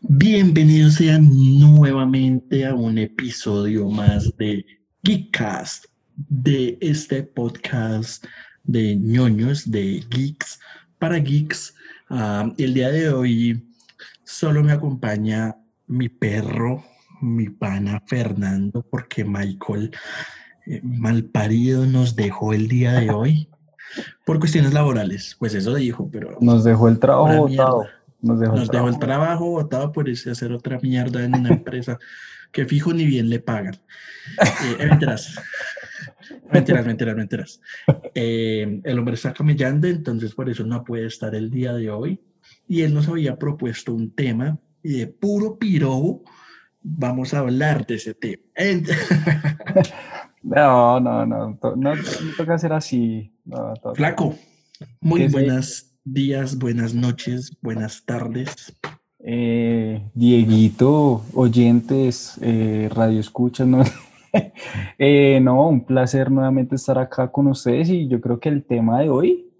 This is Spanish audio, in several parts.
Bienvenidos sean nuevamente a un episodio más de Geekcast, de este podcast de ñoños, de geeks para geeks. Ah, el día de hoy solo me acompaña mi perro, mi pana Fernando, porque Michael eh, malparido nos dejó el día de hoy por cuestiones laborales. Pues eso dijo, pero... Nos dejó el trabajo botado. Nos dejó, el, trabajo. botado por irse a hacer otra mierda en una empresa que fijo ni bien le pagan. Eh, mentiras. Mentiras, mentiras, mentiras. Eh, el hombre está camellando, entonces por eso no puede estar el día de hoy. Y él nos había propuesto un tema y de puro pirobo vamos a hablar de ese tema. no, no, no, no, no, toca ser así. Flaco, muy buenas días, buenas noches, buenas tardes. Eh, Dieguito, oyentes, eh, radio escuchas, ¿no? Eh, no, un placer nuevamente estar acá con ustedes y yo creo que el tema de hoy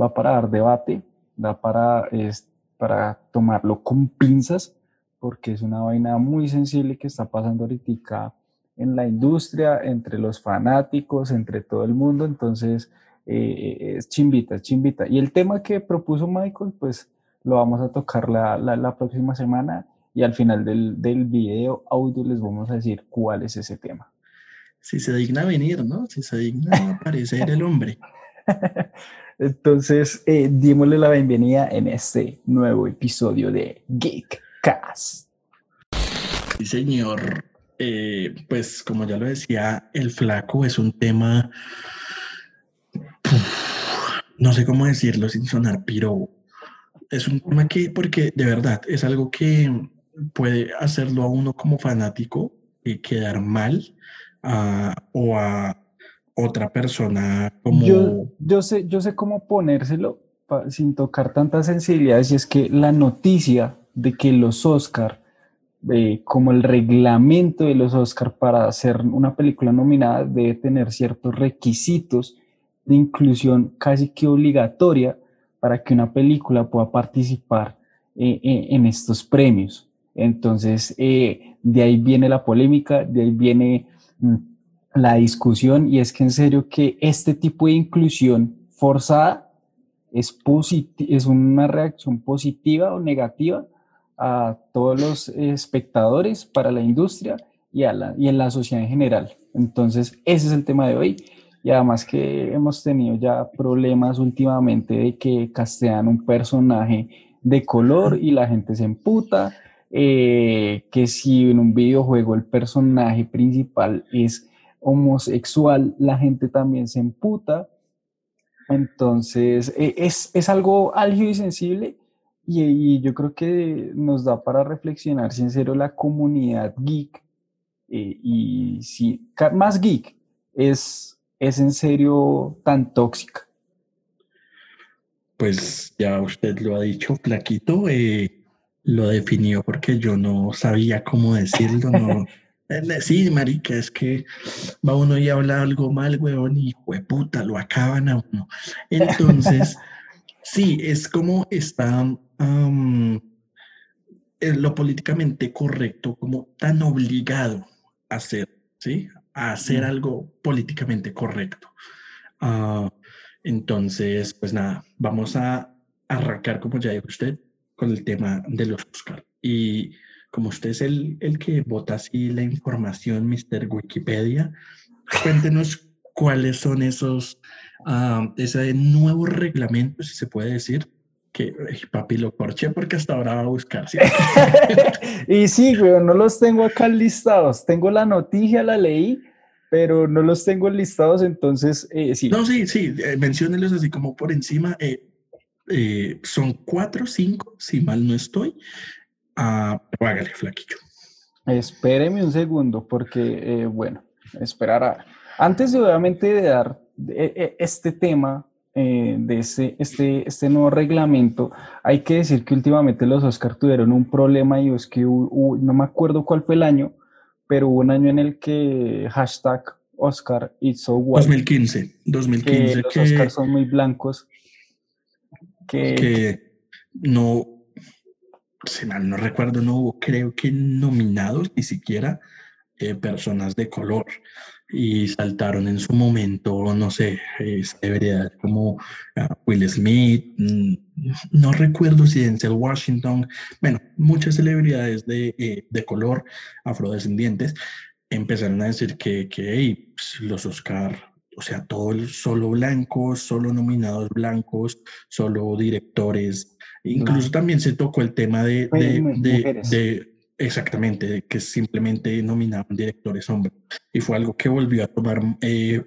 va para dar debate, da para, es, para tomarlo con pinzas, porque es una vaina muy sensible que está pasando ahorita en la industria, entre los fanáticos, entre todo el mundo, entonces eh, es chimbita, chimbita. Y el tema que propuso Michael, pues lo vamos a tocar la, la, próxima semana y al final del, del, video audio les vamos a decir cuál es ese tema. Si se digna venir, ¿no? Si se digna aparecer el hombre. Entonces, eh, démosle la bienvenida en este nuevo episodio de Geekcast. Sí, señor. Eh, pues como ya lo decía, el flaco es un tema no sé cómo decirlo sin sonar pero Es un tema que, porque de verdad, es algo que puede hacerlo a uno como fanático y quedar mal o a otra persona como... Yo, yo, sé, yo sé cómo ponérselo sin tocar tantas sensibilidades y es que la noticia de que los Oscar, eh, como el reglamento de los Oscar para hacer una película nominada debe tener ciertos requisitos de inclusión casi que obligatoria para que una película pueda participar eh, eh, en estos premios. Entonces, eh, de ahí viene la polémica, de ahí viene mm, la discusión y es que en serio que este tipo de inclusión forzada es, es una reacción positiva o negativa a todos los espectadores, para la industria y, a la, y en la sociedad en general. Entonces, ese es el tema de hoy y además que hemos tenido ya problemas últimamente de que castean un personaje de color y la gente se emputa, eh, que si en un videojuego el personaje principal es homosexual, la gente también se emputa. Entonces, e, es, es algo álgido y sensible y, yo creo que nos da para reflexionar si en serio la comunidad geek eh, y si más geek es es en serio tan tóxica? Pues ya usted lo ha dicho, Plaquito, eh, lo definió porque yo no sabía cómo decirlo, no. Eh, sí, marica, es que va uno y habla algo mal, weón, y puta, lo acaban a uno. Entonces, sí, es como está lo políticamente correcto, como tan obligado a hacer, ¿sí? A hacer algo políticamente correcto. Ah, entonces, pues nada, vamos a arrancar, como ya dijo usted, con el tema de los Oscar. Y como usted es el, el que vota así la información, Mr. Wikipedia, cuéntenos cuáles son esos, uh, ese nuevo reglamento, si se puede decir, que papi lo corché porque hasta ahora va a buscar. y sí, güey, no los tengo acá listados. Tengo la noticia, la leí, pero no los tengo listados, entonces eh, sí. No, sí, sí, eh, menciónenlos así como por encima. Eh, eh, son cuatro, cinco, si mal no estoy. Ah, hágale, flaquillo. Espéreme un segundo, porque, bueno, esperará. Antes de obviamente de dar este tema eh, de este, este, este nuevo reglamento, hay que decir que últimamente los Oscar tuvieron un problema y es que no me acuerdo cuál fue el año, pero hubo un año en el que hashtag Oscar it's so white. 2015, 2015. Que los Oscars son muy blancos. Que, no, si mal no recuerdo, no hubo, creo que nominados ni siquiera eh, personas de color y saltaron en su momento, no sé, celebridades como ah, Will Smith, mm, no recuerdo si Denzel Washington, bueno, muchas celebridades de, eh, de color afrodescendientes empezaron a decir que, que pues, los Oscar, o sea, todo solo blancos, solo nominados blancos, solo directores, incluso también se tocó el tema de, de Exactamente, que simplemente nominaban directores hombres. Y fue algo que volvió a tomar eh,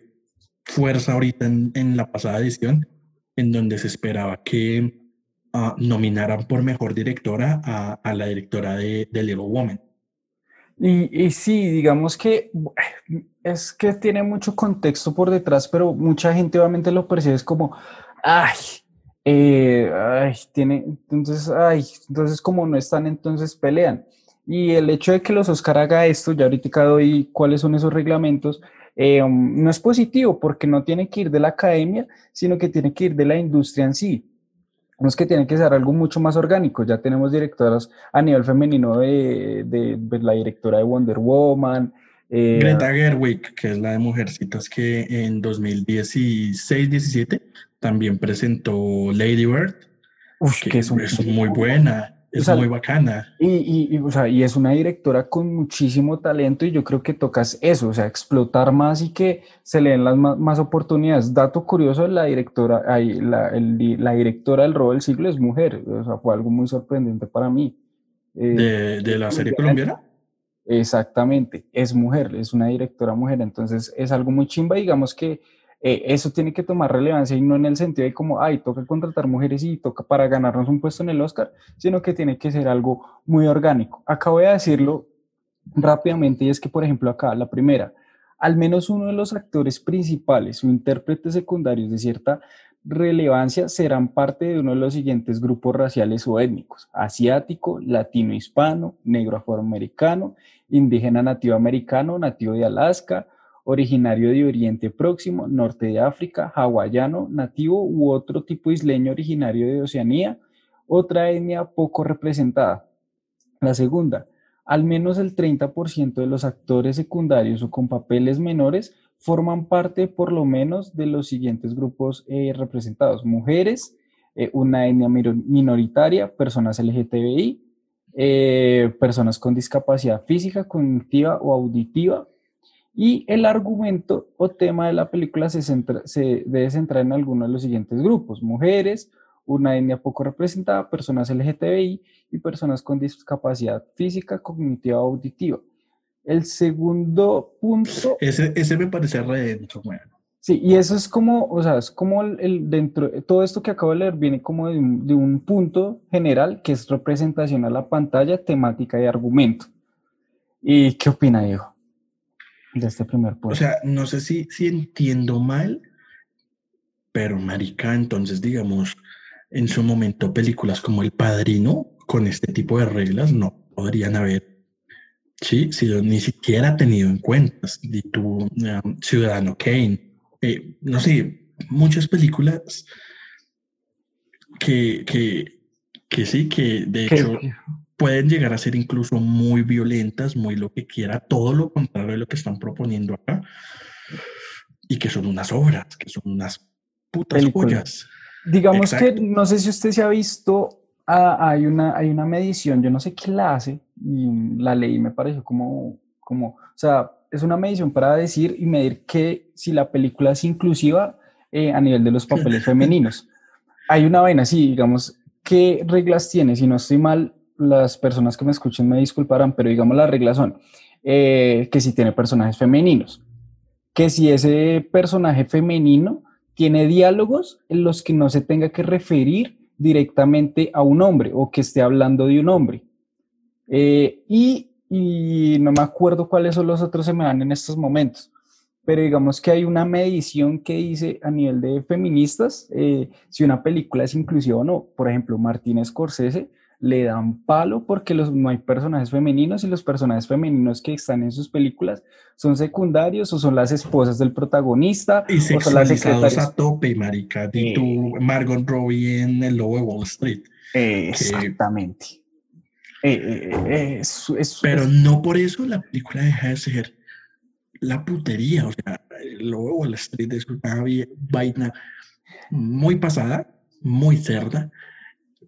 fuerza ahorita en, la pasada edición, en donde se esperaba que ah, nominaran por mejor directora a, la directora de, Little Woman. Y, y, sí, digamos que es que tiene mucho contexto por detrás, pero mucha gente obviamente lo percibe como, ay, eh, ay, tiene, entonces, ay, entonces como no están, entonces pelean. Y el hecho de que los Oscar haga esto, ya ahorita doy cuáles son esos reglamentos, eh, no es positivo porque no tiene que ir de la academia, sino que tiene que ir de la industria en sí. No es que tiene que ser algo mucho más orgánico. Ya tenemos directoras a nivel femenino de, de, pues, la directora de Wonder Woman. Eh, Greta Gerwig, que es la de Mujercitas que en 2016-17 también presentó Lady Bird, que, es muy buena es muy bacana. Y, y, o sea, y es una directora con muchísimo talento y yo creo que tocas eso, o sea, explotar más y que se le den las más, oportunidades. Dato curioso, la directora, la, la, directora del robo del siglo es mujer, o sea, fue algo muy sorprendente para mí. Eh, ¿De, ¿De, la serie colombiana? Exactamente, es mujer, es una directora mujer, entonces es algo muy chimba, digamos que eh, eso tiene que tomar relevancia y no en el sentido de como, ay, toca contratar mujeres y toca para ganarnos un puesto en el Oscar, sino que tiene que ser algo muy orgánico. Acabo de decirlo rápidamente y es que, por ejemplo, acá la primera, al menos uno de los actores principales o intérpretes secundarios de cierta relevancia serán parte de uno de los siguientes grupos raciales o étnicos, asiático, latino hispano, negro afroamericano, indígena nativo americano, nativo de Alaska, originario de Oriente Próximo, Norte de África, hawaiano, nativo u otro tipo isleño originario de Oceanía, otra etnia poco representada. La segunda, al menos el 30% de los actores secundarios o con papeles menores forman parte por lo menos de los siguientes grupos eh, representados. Mujeres, eh, una etnia minoritaria, personas LGTBI, eh, personas con discapacidad física, cognitiva o auditiva, y el argumento o tema de la película se, se debe centrar en alguno de los siguientes grupos, mujeres, una etnia poco representada, personas LGTBI y personas con discapacidad física, cognitiva o auditiva. El segundo punto... Ese, ese me parece re bueno. Sí, y eso es como, o sea, es como el, dentro, todo esto que acabo de leer viene como de un, de un punto general que es representación a la pantalla, temática y argumento. ¿Y qué opina Diego? De este primer O sea, no sé si, si entiendo mal, pero marica, entonces digamos, en su momento películas como El Padrino, con este tipo de reglas, no podrían haber sí, sido ni siquiera tenido en cuenta. Y tu um, Ciudadano Kane, eh, no sé, muchas películas que, que, que sí, que de hecho pueden llegar a ser incluso muy violentas, muy lo que quiera, todo lo contrario de lo que están proponiendo acá, y que son unas obras, que son unas putas joyas. Digamos que, no sé si usted se ha visto, ah, hay, una, hay una medición, yo no sé qué la hace, y la leí me pareció como, como, o sea, es una medición para decir y medir que si la película es inclusiva eh, a nivel de los papeles femeninos. Hay una vaina así, digamos, ¿qué reglas tiene? Si no estoy mal, las personas que me escuchen me disculparán, pero digamos las reglas son eh, que si tiene personajes femeninos, que si ese personaje femenino tiene diálogos en los que no se tenga que referir directamente a un hombre o que esté hablando de un hombre. Eh, y, no me acuerdo cuáles son los otros se me dan en estos momentos, pero digamos que hay una medición que dice a nivel de feministas eh, si una película es inclusiva o no. Por ejemplo, Martín Scorsese le dan palo porque los, no hay personajes femeninos y los personajes femeninos que están en sus películas son secundarios o son las esposas del protagonista y o son las secretarias. a tope, marica, de tu Margot Robbie en El Lobo de Wall Street. Exactamente. Eh, eh, es, Pero no por eso la película deja de ser la putería. O sea, lo Wall Street es una vaina muy pasada, muy cerda,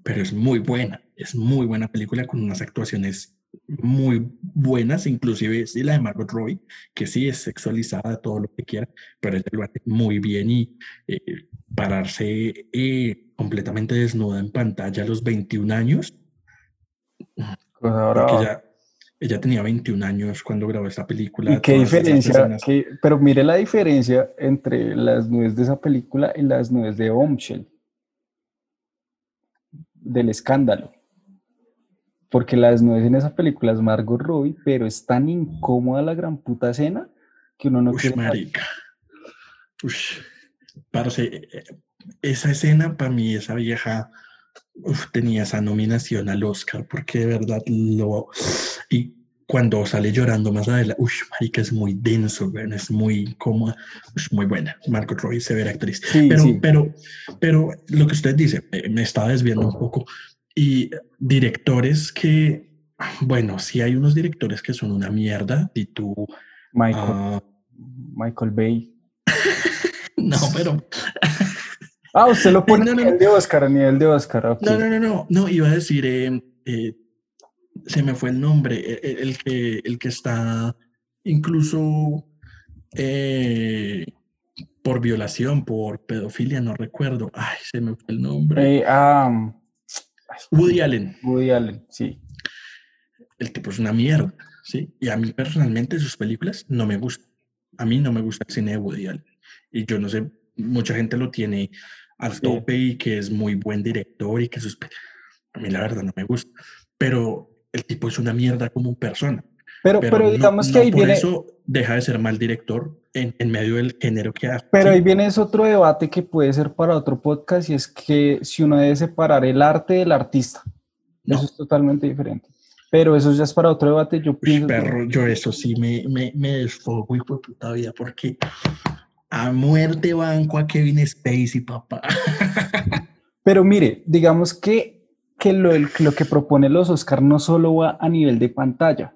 pero es muy buena. Es muy buena película con unas actuaciones muy buenas, inclusive sí, la de Margot Robbie, que sí es sexualizada, todo lo que quiera, pero ella lo hace muy bien y eh, pararse eh, completamente desnuda en pantalla a los 21 años. Ahora... Ella, tenía 21 años cuando grabó esta película. ¿Y qué diferencia? pero mire la diferencia entre las nubes de esa película y las nubes de Bombshell, del escándalo. Porque la desnudez en esa película es Margot Robbie, pero es tan incómoda la gran puta escena que uno no Ush, marica. Ush, parce, eh, esa escena para mí, esa vieja tenía esa nominación al Oscar, porque de verdad lo... Y cuando sale llorando más adelante, uff, marica, es muy denso, es muy incómoda, es muy buena. Margot Robbie, severa actriz. pero, pero, pero lo que usted dice, eh, me estaba desviando un poco, y directores que, bueno, sí hay unos directores que son una mierda. Y tú. Michael, ah, Michael Bay. no, pero. ah, usted lo pone a nivel de Oscar, a nivel de Oscar. No, no, no, no, no, iba a decir, eh, eh, se me fue el nombre, e, e, el, que, el que está incluso eh, por violación, por pedofilia, no recuerdo. Ay, se me fue el nombre. ah, Woody Allen. Woody Allen, sí. El tipo es una mierda, ¿sí? Y a mí personalmente sus películas no me gustan. A mí no me gusta el cine de Woody Allen. Y yo no sé, mucha gente lo tiene al tope y que es muy buen director y que sus... A mí la verdad no me gusta. Pero el tipo es una mierda como persona. Pero, pero, digamos que ahí por viene... eso deja de ser mal director en, en medio del género que hace. Pero ahí viene ese otro debate que puede ser para otro podcast y es que si uno debe separar el arte del artista. Eso es totalmente diferente. Pero eso ya es para otro debate. Yo pienso. perro, yo eso sí me, me, me desfogo y fue puta vida porque a muerte banco a Kevin Spacey, papá. Pero mire, digamos que, que lo, lo que propone los Oscar no solo va a nivel de pantalla,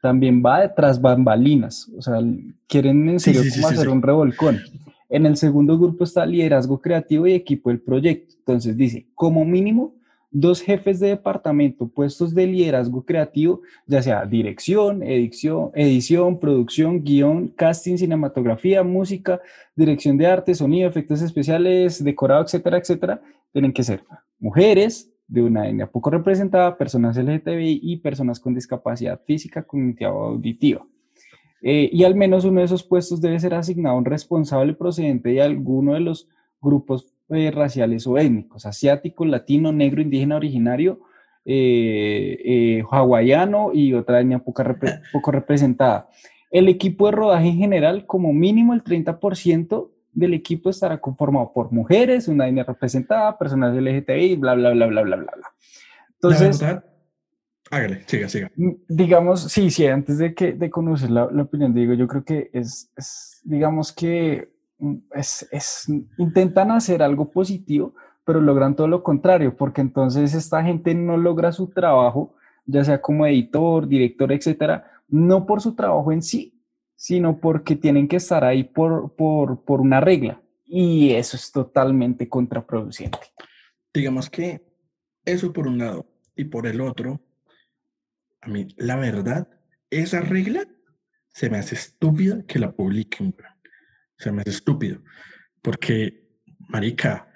también va detrás bambalinas, o sea, quieren en serio hacer un revolcón. En el segundo grupo está liderazgo creativo y equipo del proyecto. Entonces dice, como mínimo, dos jefes de departamento puestos de liderazgo creativo, ya sea dirección, edición, edición, producción, guion, casting, cinematografía, música, dirección de arte, sonido, efectos especiales, decorado, etcétera, etcétera, tienen que ser mujeres, de una etnia poco representada, personas LGTBI y personas con discapacidad física, cognitiva o auditiva. Eh, y al menos uno de esos puestos debe ser asignado a un responsable procedente de alguno de los grupos eh, raciales o étnicos, asiático, latino, negro, indígena, originario, eh, hawaiano y otra etnia poco, poco representada. El equipo de rodaje en general, como mínimo el 30% del equipo estará conformado por mujeres, una línea representada, personas LGTBI, bla, bla, bla, bla, bla, bla, bla. Entonces, hágale, siga, siga. Mm, digamos, sí, sí, antes de, que, de conocer la, la opinión, digo, yo creo que es, es digamos que mm, es, es, intentan hacer algo positivo, pero logran todo lo contrario, porque entonces esta gente no logra su trabajo, ya sea como editor, director, etcétera, no por su trabajo en sí, sino porque tienen que estar ahí por, por, por una regla. Y eso es totalmente contraproducente. Digamos que eso por un lado y por el otro, a mí la verdad, esa regla se me hace estúpida que la publiquen. Se me hace estúpido. Porque, marica,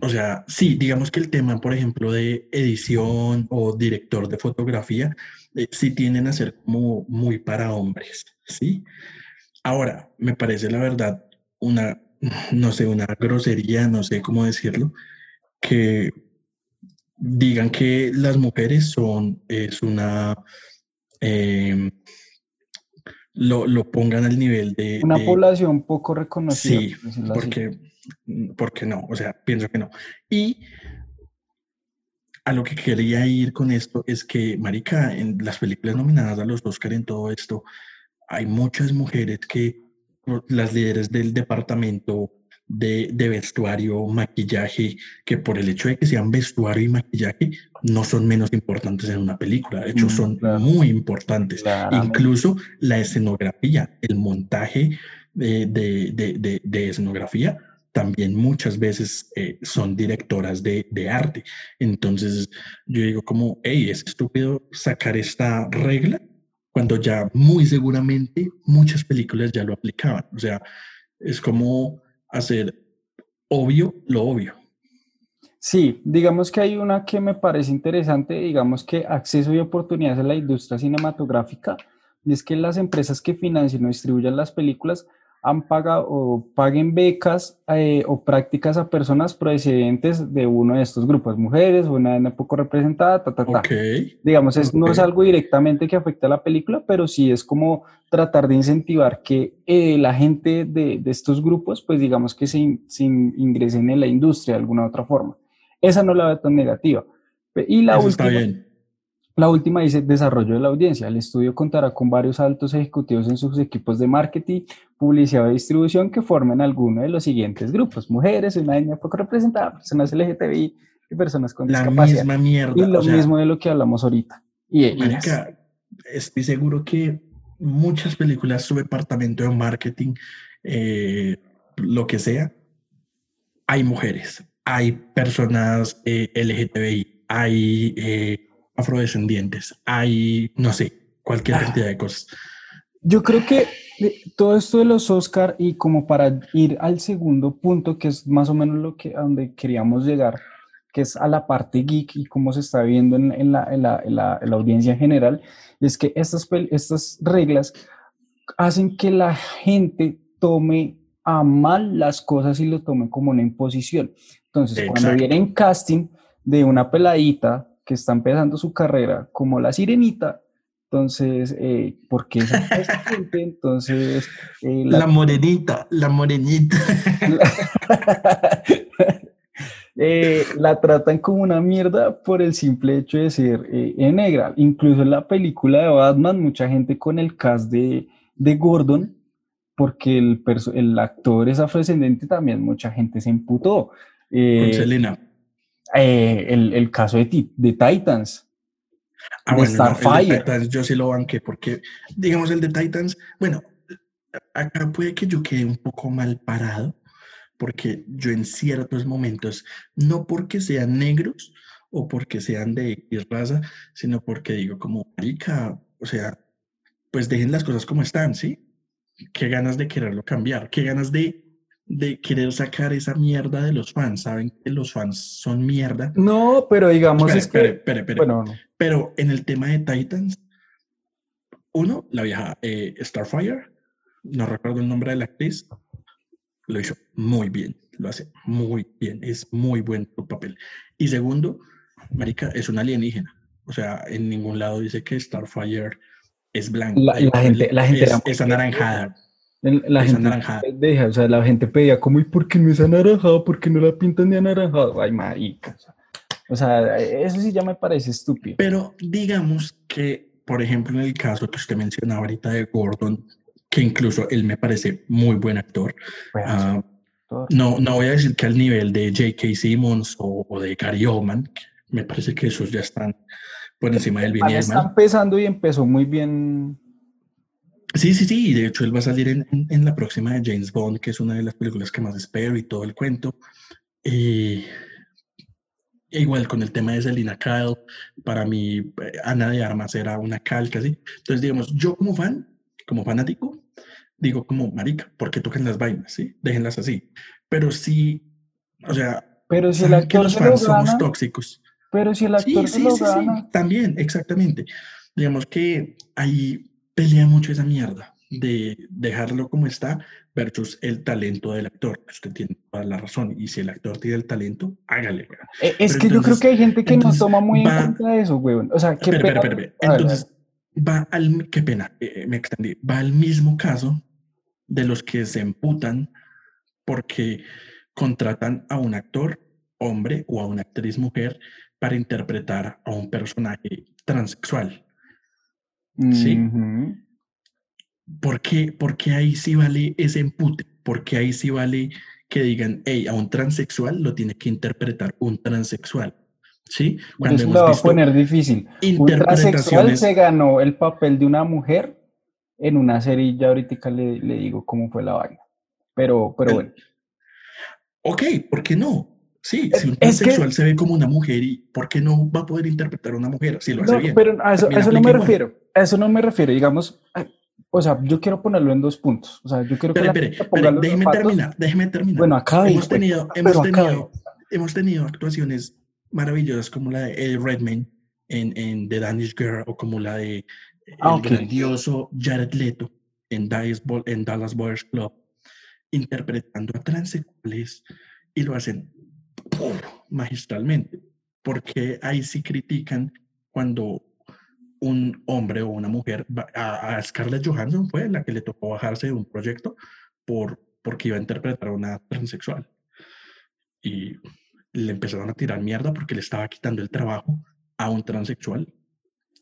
o sea, sí, digamos que el tema, por ejemplo, de edición o director de fotografía, eh, sí tienden a ser como muy para hombres, ¿sí? Ahora, me parece la verdad una, no sé, una grosería, no sé cómo decirlo, que digan que las mujeres son, es una, em, lo, lo, pongan al nivel de... Una población poco reconocida. Sí, porque, porque no, o sea, pienso que no. Y a lo que quería ir con esto es que, Marica, en las películas nominadas a los Oscar en todo esto, hay muchas mujeres que, las líderes del departamento de, de, vestuario, maquillaje, que por el hecho de que sean vestuario y maquillaje, no son menos importantes en una película. De hecho, mm, son muy importantes. Incluso la escenografía, el montaje de, de, de escenografía, también muchas veces eh, son directoras de, de, arte. Entonces, yo digo como, hey, es estúpido sacar esta regla cuando ya muy seguramente muchas películas ya lo aplicaban. O sea, es como hacer obvio lo obvio. Sí, digamos que hay una que me parece interesante, digamos que acceso y oportunidades a la industria cinematográfica, y es que las empresas que financian o distribuyen las películas han pagado o paguen becas eh, o prácticas a personas procedentes de uno de estos grupos, mujeres, una etnia poco representada, ta, ta, ta. Digamos, es, no es algo directamente que afecte a la película, pero sí es como tratar de incentivar que eh, la gente de, de, estos grupos, pues digamos que se, se, ingresen en la industria de alguna otra forma. Esa no la veo tan negativa. Y la última, está bien. La última dice desarrollo de la audiencia. El estudio contará con varios altos ejecutivos en sus equipos de marketing, publicidad y distribución que formen alguno de los siguientes grupos: mujeres, una etnia poco representada, personas LGTBI y personas con la discapacidad. Misma mierda, y lo mismo de lo que hablamos ahorita. Y marica, estoy seguro que muchas películas, su departamento de marketing, eh, lo que sea, hay mujeres, hay personas eh, LGTBI, hay eh, afrodescendientes, hay, no sé, cualquier ah. cantidad de cosas. Yo creo que todo esto de los Oscar y como para ir al segundo punto, que es más o menos lo que a donde queríamos llegar, que es a la parte geek y cómo se está viendo en, en, la, en, la, en la, audiencia en general, es que estas, estas reglas hacen que la gente tome a mal las cosas y lo tome como una imposición. Entonces, cuando viene en casting de una peladita que está empezando su carrera como la sirenita, entonces, eh, ¿por qué esa gente? Entonces... Eh, la... morenita, la morenita. Eh, la tratan como una mierda por el simple hecho de ser eh, negra. Incluso en la película de Batman, mucha gente con el cast de, de Gordon, porque el, el actor es afrodescendente, también mucha gente se imputó. con Selena. Eh, el, el, caso de, de Titans. Ah, de Starfire. Titans yo sí lo banqué porque, digamos, el de Titans, bueno, acá puede que yo quede un poco mal parado, porque yo en ciertos momentos, no porque sean negros o porque sean de raza, sino porque digo como, marica, o sea, pues dejen las cosas como están, ¿sí? Qué ganas de quererlo cambiar, qué ganas de de querer sacar esa mierda de los fans. Saben que los fans son mierda. No, pero digamos es que... Bueno, Pero en el tema de Titans, uno, la vieja eh, Starfire, no recuerdo el nombre de la actriz, lo hizo muy bien, lo hace muy bien, es muy buen su papel. Y segundo, Marica es una alienígena. O sea, en ningún lado dice que Starfire es blanca. La, gente, la gente es anaranjada. La gente, deja, o sea, la gente pedía como, ¿y por qué no es anaranjado? ¿Por qué no la pintan de anaranjado? Ay, marica. O sea, eso sí ya me parece estúpido. Pero digamos que, por ejemplo, en el caso que usted mencionaba ahorita de Gordon, que incluso él me parece muy buen actor. Ah, no, no voy a decir que al nivel de J.K. Simmons o, de Gary Oldman, me parece que esos ya están por encima del bien y Está empezando y empezó muy bien Sí, sí, sí, de hecho él va a salir en, en, la próxima de James Bond, que es una de las películas que más espero y todo el cuento. E igual con el tema de Selina Kyle, para mí eh, Ana de Armas era una calca, ¿sí? Entonces, digamos, yo como fan, como fanático, digo como, marica, ¿por qué tocan las vainas, sí? Déjenlas así. Pero sí, o sea, pero si el actor los fans somos tóxicos. Pero si el actor sí, sí, sí, también, exactamente. Digamos que hay pelea mucho esa mierda de dejarlo como está versus el talento del actor. Usted tiene toda la razón. Y si el actor tiene el talento, hágale. Eh, es que yo creo que hay gente que no toma muy en cuenta eso, weón. O sea, qué pena. Entonces, va al, qué pena, eh, me extendí, va al mismo caso de los que se emputan porque contratan a un actor hombre o a una actriz mujer para interpretar a un personaje transexual. ¿Sí? ¿Por, qué, ahí sí vale ese empute? ¿Por qué ahí sí vale que digan, hey, a un transexual lo tiene que interpretar un transexual. ¿Sí? Cuando Eso lo va a poner difícil. Un transexual se ganó el papel de una mujer en una serie, ya ahorita le, le digo cómo fue la vaina. Pero, pero bueno. Ok, ¿por qué no? Sí, si un transexual se ve como una mujer, ¿y por qué no va a poder interpretar a una mujer si lo hace no, Pero a eso, no me refiero. A eso no me refiero. Digamos, o sea, yo quiero ponerlo en dos puntos. O sea, yo quiero que espere, espere, déjeme terminar, déjeme terminar. Bueno, acá hemos tenido, hemos tenido, hemos tenido actuaciones maravillosas como la de Eddie Redmayne en, en The Danish Girl o como la de ah, el grandioso Jared Leto en Dallas, en Dallas Boys Club interpretando a transexuales y lo hacen magistralmente, porque ahí sí critican cuando un hombre o una mujer, a, Scarlett Johansson fue la que le tocó bajarse de un proyecto por, porque iba a interpretar a una transexual. Y le empezaron a tirar mierda porque le estaba quitando el trabajo a un transexual.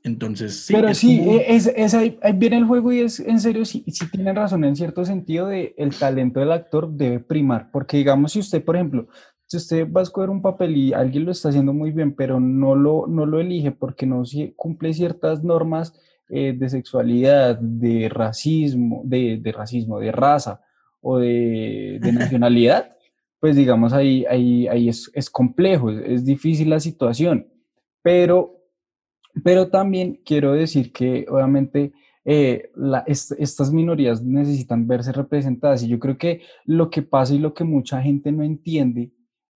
Entonces, sí. Pero sí, e, es, ahí, viene el juego y es en serio, si sí, tienen razón en cierto sentido de el talento del actor debe primar, porque digamos, si usted, por ejemplo, si usted va a escoger un papel y alguien lo está haciendo muy bien, pero no lo, no lo elige porque no cumple ciertas normas eh, de sexualidad, de racismo, de, racismo, de raza o de, nacionalidad, pues digamos ahí, ahí, ahí es, complejo, es, difícil la situación. Pero, pero también quiero decir que obviamente eh, estas minorías necesitan verse representadas y yo creo que lo que pasa y lo que mucha gente no entiende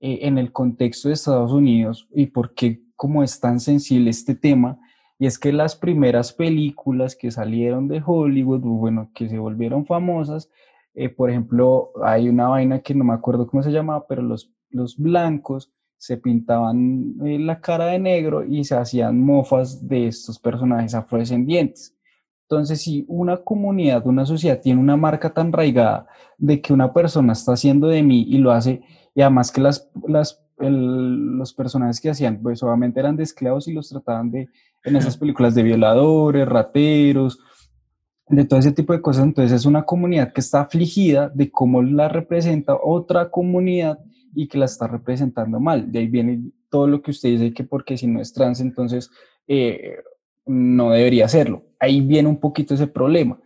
eh, en el contexto de Estados Unidos y por qué como es tan sensible este tema, y es que las primeras películas que salieron de Hollywood, bueno, que se volvieron famosas, eh, por ejemplo, hay una vaina que no me acuerdo cómo se llamaba, pero los, los blancos se pintaban eh, la cara de negro y se hacían mofas de estos personajes afrodescendientes. Entonces, si una comunidad, una sociedad tiene una marca tan raigada de que una persona está haciendo de mí y lo hace y además que las, las, los personajes que hacían, pues obviamente eran de y los trataban de, en esas películas de violadores, rateros, de todo ese tipo de cosas. Entonces es una comunidad que está afligida de cómo la representa otra comunidad y que la está representando mal. De ahí viene todo lo que usted dice, que porque si no es trans, entonces eh, no debería serlo. Ahí viene un poquito ese problema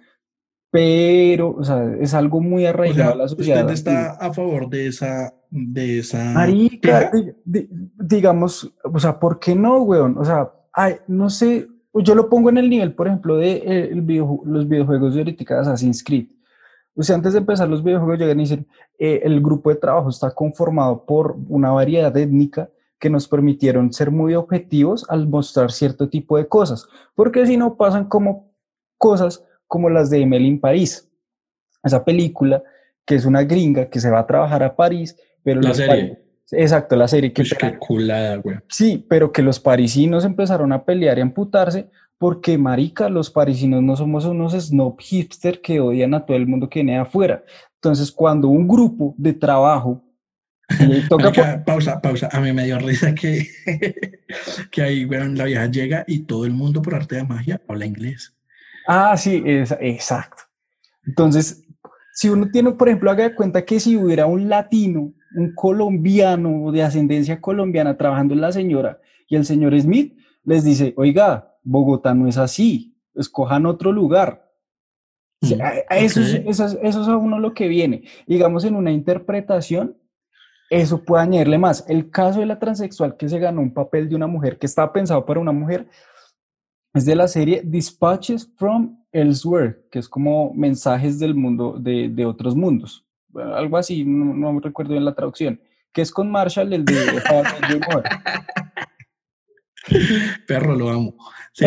pero, o sea, es algo muy arraigado a la sociedad. ¿Usted está a favor de esa, de esa... Marica, digamos, o sea, ¿por qué no, weón? O sea, ay, no sé, yo lo pongo en el nivel, por ejemplo, de eh, el los videojuegos de ahorita de Assassin's Creed. O sea, antes de empezar los videojuegos llegan y dicen, eh, el grupo de trabajo está conformado por una variedad étnica que nos permitieron ser muy objetivos al mostrar cierto tipo de cosas, porque si no pasan como cosas como las de Emily en París. Esa película que es una gringa que se va a trabajar a París, pero... La serie. Exacto, la serie que... güey. Sí, pero que los parisinos empezaron a pelear y a amputarse porque, marica, los parisinos no somos unos snob hipster que odian a todo el mundo que viene de afuera. Entonces, cuando un grupo de trabajo toca Pausa, pausa. A mí me dio risa que, que ahí, bueno, la vieja llega y todo el mundo por arte de magia habla inglés. Ah, sí, es, exacto. Entonces, si uno tiene, por ejemplo, haga de cuenta que si hubiera un latino, un colombiano de ascendencia colombiana trabajando en la señora y el señor Smith les dice, oiga, Bogotá no es así, escojan otro lugar. Mm, eso, es, eso, es, a uno lo que viene. Digamos, en una interpretación, eso puede añadirle más. El caso de la transexual que se ganó un papel de una mujer que estaba pensado para una mujer, es de la serie Dispatches from Elsewhere, que es como mensajes del mundo, de, de otros mundos. algo así, no, no, recuerdo bien la traducción. Que es con Marshall, el de Perro, lo amo.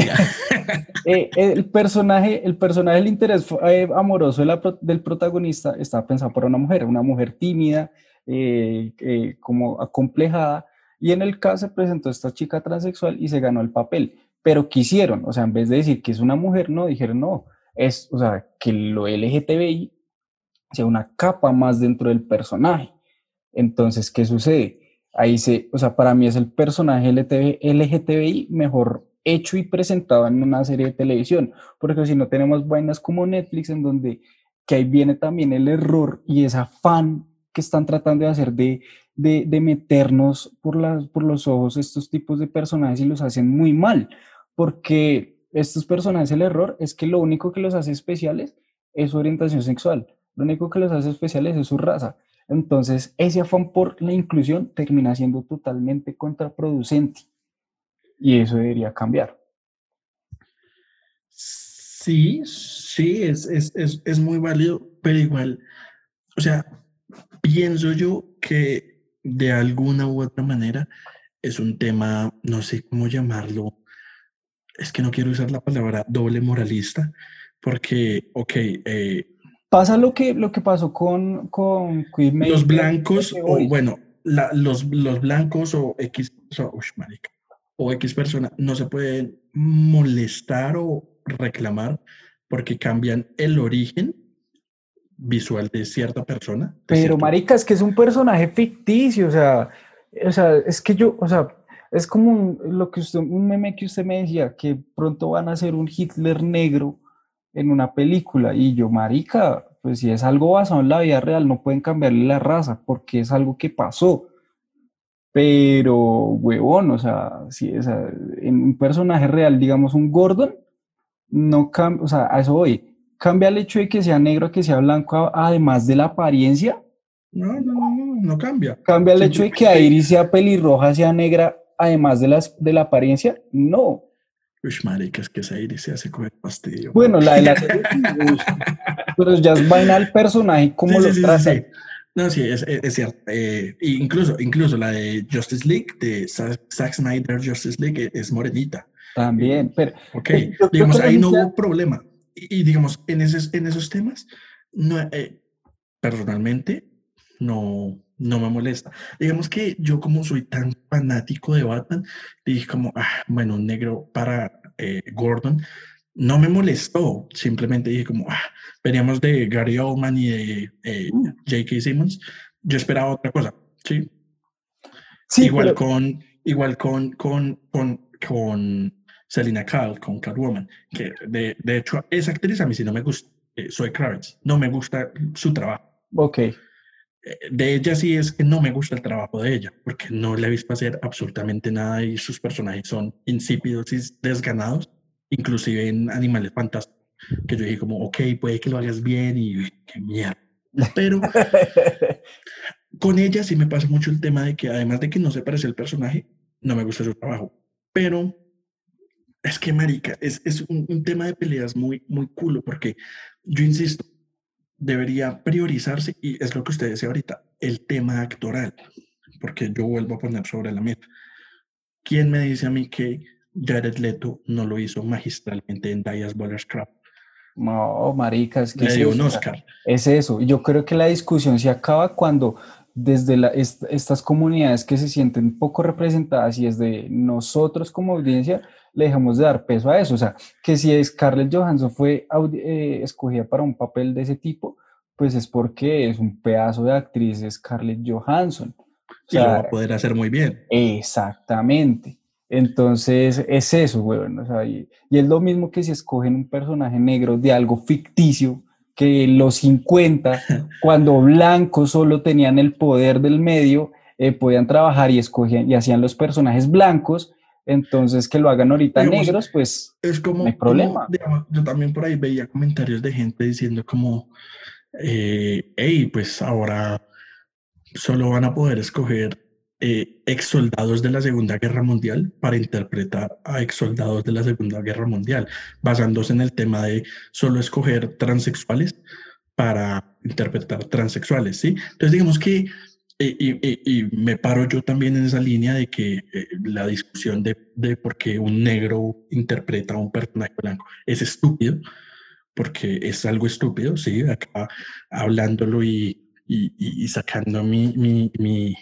Eh, el personaje, el personaje, el interés eh, amoroso del protagonista está pensado para una mujer, una mujer tímida, eh, como acomplejada, y en el caso se presentó esta chica transexual y se ganó el papel pero quisieron, o sea, en vez de decir que es una mujer, no, dijeron, no, es, o sea, que lo LGTBI sea una capa más dentro del personaje. Entonces, ¿qué sucede? Ahí se, o sea, para mí es el personaje LGTBI mejor hecho y presentado en una serie de televisión, porque si no tenemos vainas como Netflix en donde que ahí viene también el error y ese afán que están tratando de hacer de, de, meternos por, las, por los ojos estos tipos de personajes y los hacen muy mal, porque estos personajes, el error es que lo único que los hace especiales es su orientación sexual, lo único que los hace especiales es su raza. Entonces, ese afán por la inclusión termina siendo totalmente contraproducente y eso debería cambiar. Sí, sí, es, es, es, es muy válido, pero igual, o sea, pienso yo que de alguna u otra manera es un tema, no sé cómo llamarlo, es que no quiero usar la palabra doble moralista, porque, ok, eh, pasa lo que, lo que pasó con, con Los blancos, o bueno, los, los blancos o X, o, o X persona no se pueden molestar o reclamar porque cambian el origen visual de cierta persona. Pero marica, es que es un personaje ficticio, o sea, o sea, es que yo, o sea, es como un, lo que usted, un meme que usted me decía, que pronto van a hacer un Hitler negro en una película y yo, marica, pues si es algo basado en la vida real, no pueden cambiarle la raza porque es algo que pasó. Pero, huevón, o sea, si es en un personaje real, digamos un Gordon, no cambia, o sea, a eso voy. ¿Cambia el hecho de que sea negro a que sea blanco, además de la apariencia? No, no, no, no cambia. ¿Cambia el hecho de que Iris sea pelirroja, sea negra, además de, las, de la apariencia? No. Uy, marica, es que esa Iris se hace coger fastidio. Bueno, la de la serie pero ya es vaina al personaje, como lo sí, no, sí, es, es, cierto. Eh, incluso, incluso la de Justice League, de Zack Snyder Justice League, es morenita. También, pero... Ok, digamos, ahí no hubo problema. Y, digamos, en esos, en esos temas, no, eh, personalmente, no, no me molesta. Digamos que yo como soy tan fanático de Batman, dije como, ah, bueno, negro para eh, Gordon, no me molestó, simplemente dije como, ah, veníamos de Gary Oldman y de eh, mm. J.K. Simmons, yo esperaba otra cosa, ¿sí? sí igual con, igual con, con, con, con Selina Kyle con Catwoman, que de, de, hecho esa actriz a mí sí no me gusta, eh, soy Kravitz, no me gusta su trabajo. Ok. Eh, de ella sí es que no me gusta el trabajo de ella, porque no le he visto hacer absolutamente nada y sus personajes son insípidos y desganados, inclusive en Animales Fantásticos, que yo dije como, ok, puede que lo hagas bien y qué mierda. Pero con ella sí me pasa mucho el tema de que además de que no se parece el personaje, no me gusta su trabajo. Pero es que, marica, es, es un, tema de peleas muy, muy culo, porque yo insisto, debería priorizarse, y es lo que usted decía ahorita, el tema actoral, porque yo vuelvo a poner sobre la meta. ¿Quién me dice a mí que Jared Leto no lo hizo magistralmente en Dias Baller's Crap? No, marica, es que... Le dio un Oscar. Es eso. Yo creo que la discusión se acaba cuando desde la, estas comunidades que se sienten poco representadas y desde nosotros como audiencia le dejamos de dar peso a eso. O sea, que si Scarlett Johansson fue eh, escogida para un papel de ese tipo, pues es porque es un pedazo de actriz Scarlett Johansson. y lo va a poder hacer muy bien. Exactamente. Entonces es eso, güey. O sea, y, y, es lo mismo que si escogen un personaje negro de algo ficticio, que los 50, cuando blancos solo tenían el poder del medio, eh, podían trabajar y escogían y hacían los personajes blancos, entonces que lo hagan ahorita negros, pues es como, no hay problema. yo también por ahí veía comentarios de gente diciendo como, eh, hey, pues ahora solo van a poder escoger eh, ex soldados de la Segunda Guerra Mundial para interpretar a ex soldados de la Segunda Guerra Mundial, basándose en el tema de solo escoger transexuales para interpretar transexuales, ¿sí? Entonces digamos que, eh, y, me paro yo también en esa línea de que eh, la discusión de, de por qué un negro interpreta a un personaje blanco es estúpido, porque es algo estúpido, ¿sí? Acá hablándolo y, y, sacando mi, mi, mi,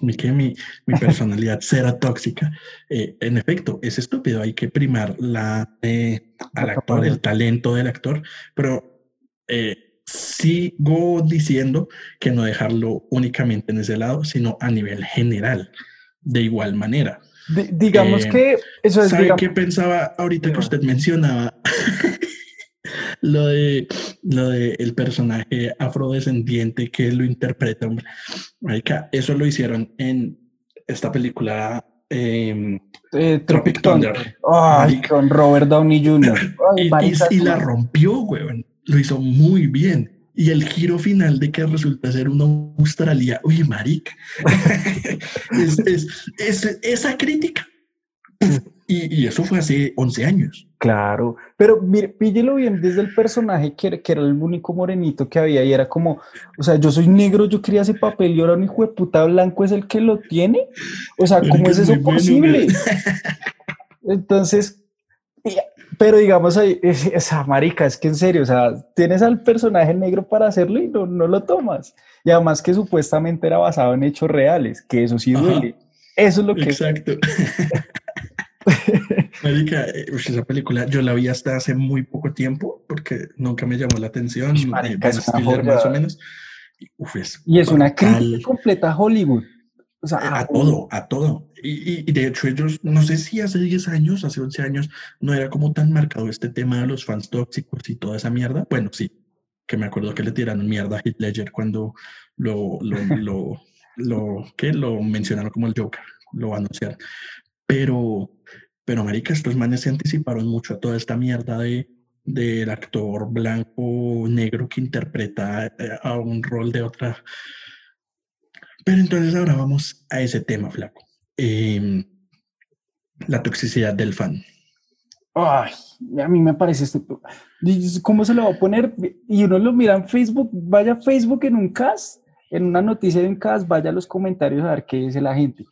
mi, que mi, mi personalidad será tóxica. Eh, en efecto, es estúpido, hay que primar la, eh, al actor, el talento del actor, pero eh, sigo diciendo que no dejarlo únicamente en ese lado, sino a nivel general, de igual manera. digamos que eso es... ¿Sabe qué pensaba ahorita que usted mencionaba? lo de lo de el personaje afrodescendiente que lo interpreta, hombre. Marica, eso lo hicieron en esta película em, eh, Tropic, Thunder. Ay, con Robert Downey Jr. y, la rompió, weón. Lo hizo muy bien. Y el giro final de que resulta ser una Australia, uy, marica. es, esa crítica. Y, eso fue hace 11 años. Claro, pero mire, píllelo bien desde el personaje que, que, era el único morenito que había y era como, o sea, yo soy negro, yo quería ese papel y ahora un hijo de puta blanco es el que lo tiene. O sea, ¿cómo es, eso posible? Entonces, pero digamos ahí, esa marica, es que en serio, o sea, tienes al personaje negro para hacerlo y no, no lo tomas. Y además que supuestamente era basado en hechos reales, que eso sí duele. Eso es lo que... Exacto. Marica, eh, esa película yo la vi hasta hace muy poco tiempo porque nunca me llamó la atención. Marica, es más o menos. y es una crítica completa a Hollywood. O sea, a, todo, a todo. Y, y, de hecho ellos, no sé si hace 10 años, hace 11 años, no era como tan marcado este tema de los fans tóxicos y toda esa mierda. Bueno, sí, que me acuerdo que le tiraron mierda a Heath Ledger cuando lo, lo, lo, lo, ¿qué? lo mencionaron como el Joker, lo anunciaron. Pero, pero marica, estos manes se anticiparon mucho a toda esta mierda de del actor blanco negro que interpreta eh, a un rol de otra. Pero entonces ahora vamos a ese tema, flaco. Em, la toxicidad del fan. Ay, a mí me parece esto. ¿Cómo se lo va a poner? Y uno lo mira en Facebook, vaya Facebook en un cast, en una noticia de un cast, vaya a los comentarios a ver qué dice la gente.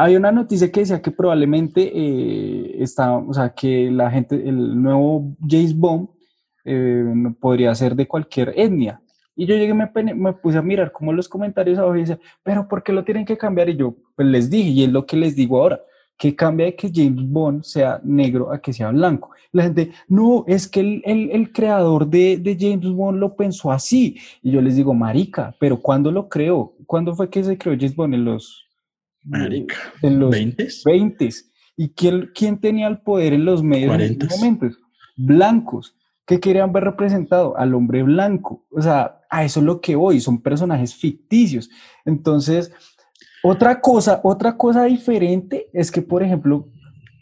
Había una noticia que decía que probablemente eh, está, o sea, que la gente, el nuevo James Bond eh, podría ser de cualquier etnia. Y yo llegué, me, me puse a mirar como los comentarios abajo y decía, pero ¿por qué lo tienen que cambiar? Y yo pues les dije, y es lo que les digo ahora, que cambia de que James Bond sea negro a que sea blanco. La gente, no, es que el, el, creador de, de, James Bond lo pensó así. Y yo les digo, marica, pero ¿cuándo lo creó? ¿Cuándo fue que se creó James Bond? En los Marica. En los 20. ¿Y quién, quién, tenía el poder en los medios en esos momentos? Blancos. ¿Qué querían ver representado? Al hombre blanco. O sea, a eso es lo que voy, son personajes ficticios. Entonces, otra cosa, otra cosa diferente es que, por ejemplo,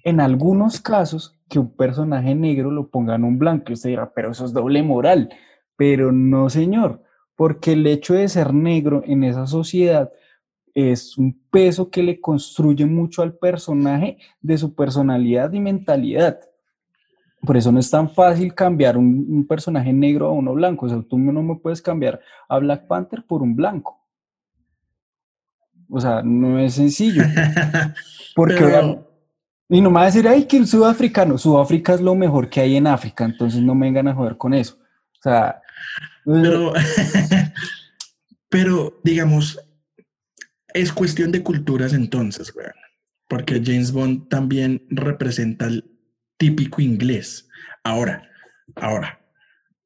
en algunos casos, que un personaje negro lo pongan un blanco, usted dirá, pero eso es doble moral. Pero no, señor, porque el hecho de ser negro en esa sociedad es un peso que le construye mucho al personaje de su personalidad y mentalidad. Por eso no es tan fácil cambiar un, personaje negro a uno blanco. O sea, tú no me puedes cambiar a Black Panther por un blanco. O sea, no es sencillo. Porque y no me va a decir, ay, que el sudafricano, Sudáfrica es lo mejor que hay en África, entonces no me vengan a joder con eso. O sea, pero, pero digamos, es cuestión de culturas entonces, weón. Porque James Bond también representa el típico inglés. Ahora, ahora,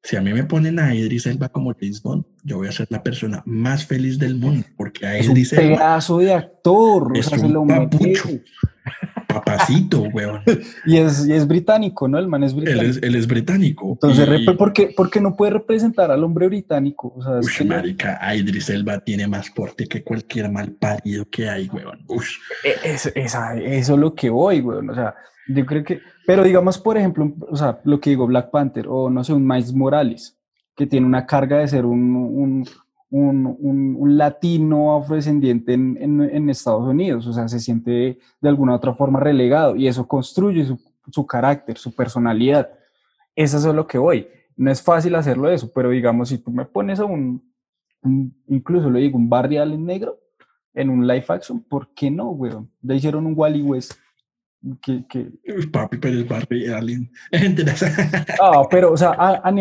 si a mí me ponen a Idris Elba como James Bond, yo voy a ser la persona más feliz del mundo, porque a Idris es un pedazo de actor, es un papucho papacito, weón. y, es, y es británico, ¿no? El man es británico. Él es, británico. Entonces, ¿por, qué, no puede representar al hombre británico? O sea, Ush, marica, Idris Elba tiene más porte que cualquier mal parido que hay, weón. E, es, eso es lo que voy, weón. O sea, yo creo que... Pero digamos, por ejemplo, o sea, lo que digo, Black Panther, o no sé, un Miles Morales, que tiene una carga de ser un un, un, latino afrodescendiente en, en, Estados Unidos, o sea, se siente de alguna otra forma relegado y eso construye su, carácter, su personalidad. Eso es lo que voy. No es fácil hacerlo eso, pero digamos, si tú me pones a un, incluso lo digo, un Barry Allen negro en un live action, ¿por qué no, weón? Ya hicieron un Wally West que, que... Papi, pero es Barbie Alien. ah, pero, o sea,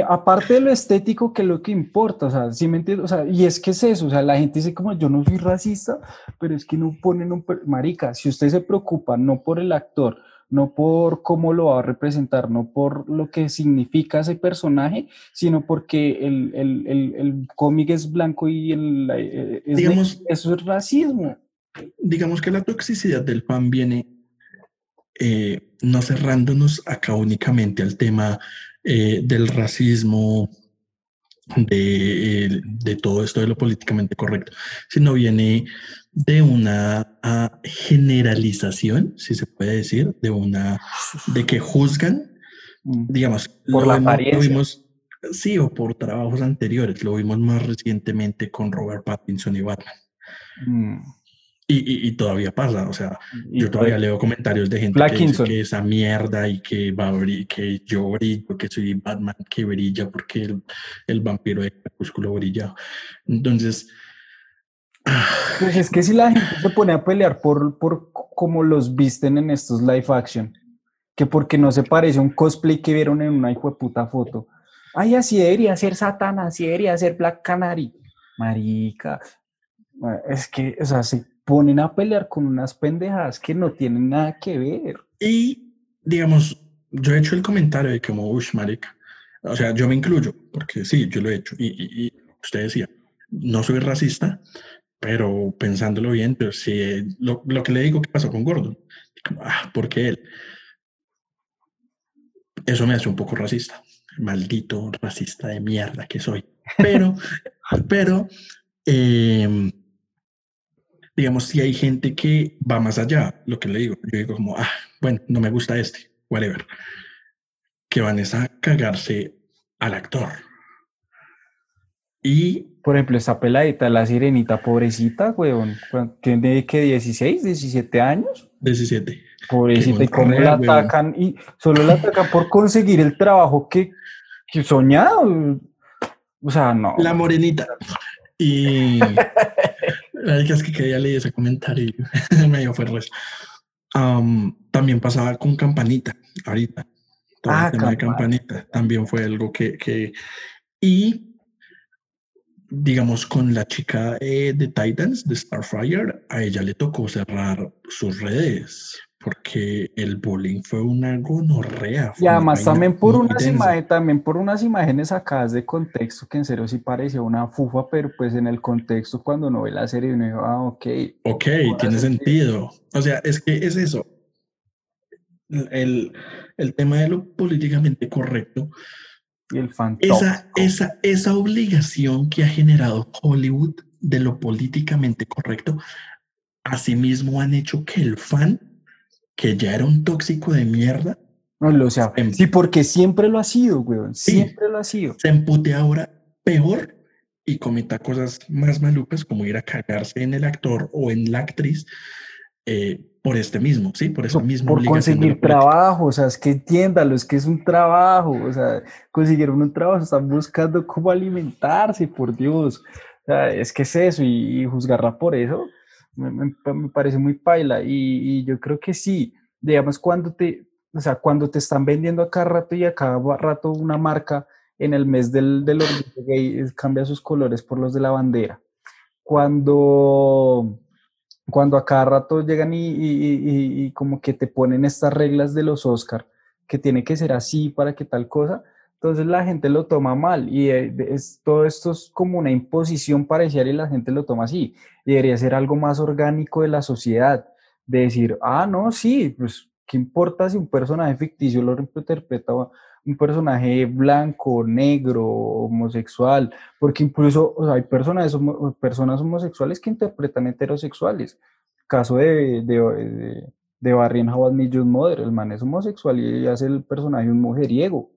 aparte de lo estético, que es lo que importa, o sea, sí me entiendo, o sea, y es que es eso, o sea, la gente dice como yo no soy racista, pero es que no ponen un... Marica, si usted se preocupa no por el actor, no por cómo lo va a representar, no por lo que significa ese personaje, sino porque el, el, el, el cómic es blanco y el, eh, digamos, eso es racismo. Digamos que la toxicidad del fan viene eh, no cerrándonos acá únicamente al tema eh, del racismo, de, de, todo esto de lo políticamente correcto, sino viene de una ah, generalización, si se puede decir, de una de que juzgan, mm. digamos, por la apariencia. sí, o por trabajos anteriores, lo vimos más recientemente con Robert Pattinson y Batman. Mm. Y, y, todavía pasa, o sea, yo todavía leo comentarios de gente que dice que esa mierda y que va a que yo brillo, que soy Batman que brilla porque el, el vampiro de Crepúsculo brilla. Entonces, pues es que si la gente se pone a pelear por, por cómo los visten en estos live action, que porque no se parece a un cosplay que vieron en una hijo de puta foto. Ay, así debería ser Satana, así debería ser Black Canary. Marica, es que, o sea, se ponen a pelear con unas pendejadas que no tienen nada que ver. Y, digamos, yo he hecho el comentario de como, uff, marica, o sea, yo me incluyo, porque sí, yo lo he hecho. Y, y, y usted decía, no soy racista, pero pensándolo bien, pero si lo, lo, que le digo que pasó con Gordon, ah, porque él, eso me hace un poco racista, maldito racista de mierda que soy. Pero, pero, eh, digamos, si hay gente que va más allá, lo que le digo, yo digo como, ah, bueno, no me gusta este, whatever, que van a cagarse al actor y. Por ejemplo, esa peladita, la sirenita, pobrecita, weón. ¿Tiene que 16, 17 años? 17. Pobrecita, y cómo la atacan, y solo la atacan por conseguir el trabajo que, que soñado. O sea, no. La morenita. Y. la verdad es que ya leí ese comentario y medio fue res. también pasaba con Campanita, ahorita. Todo ah, el tema de Campanita también fue algo que. que y digamos, con la chica eh, de Titans, de Starfire, a ella le tocó cerrar sus redes porque el bullying fue una gonorrea. y además también por, unas imágenes, también por unas imágenes sacadas de contexto que en serio sí parecía una fufa, pero pues en el contexto cuando no ve la serie uno dijo, ah, ok. Ok, tiene sentido. O sea, es que es eso. El, el tema de lo políticamente correcto el esa, esa, esa obligación que ha generado Hollywood de lo políticamente correcto, asimismo han hecho que el fan, que ya era un tóxico de mierda, no lo sea, em sí, porque siempre lo ha sido, weón, siempre lo ha sido. Se empute ahora peor y cometa cosas más malucas como ir a cagarse en el actor o en la actriz eh, por este mismo, ¿sí? Por eso mismo. Por conseguir trabajo, o sea, es que entiéndalo, es que es un trabajo, o sea, consiguieron un trabajo, están buscando cómo alimentarse, por Dios. O sea, es que es eso, y, juzgarla por eso me, parece muy paila, y, yo creo que sí, digamos, cuando te, o sea, cuando te están vendiendo a cada rato y a cada rato una marca en el mes del, del orgullo gay cambia sus colores por los de la bandera. Cuando cuando a cada rato llegan y, como que te ponen estas reglas de los Oscar, que tiene que ser así para que tal cosa, entonces la gente lo toma mal y eh, es, todo esto es como una imposición pareciera y la gente lo toma así. debería ser algo más orgánico de la sociedad, de decir, ah, no, sí, pues, ¿qué importa si un personaje ficticio lo interpreta un personaje blanco, negro, homosexual, porque incluso hay personas, personas homosexuales que interpretan heterosexuales. Caso de, de, de, de Barry en How I Mother, el man es homosexual y hace el personaje un mujeriego,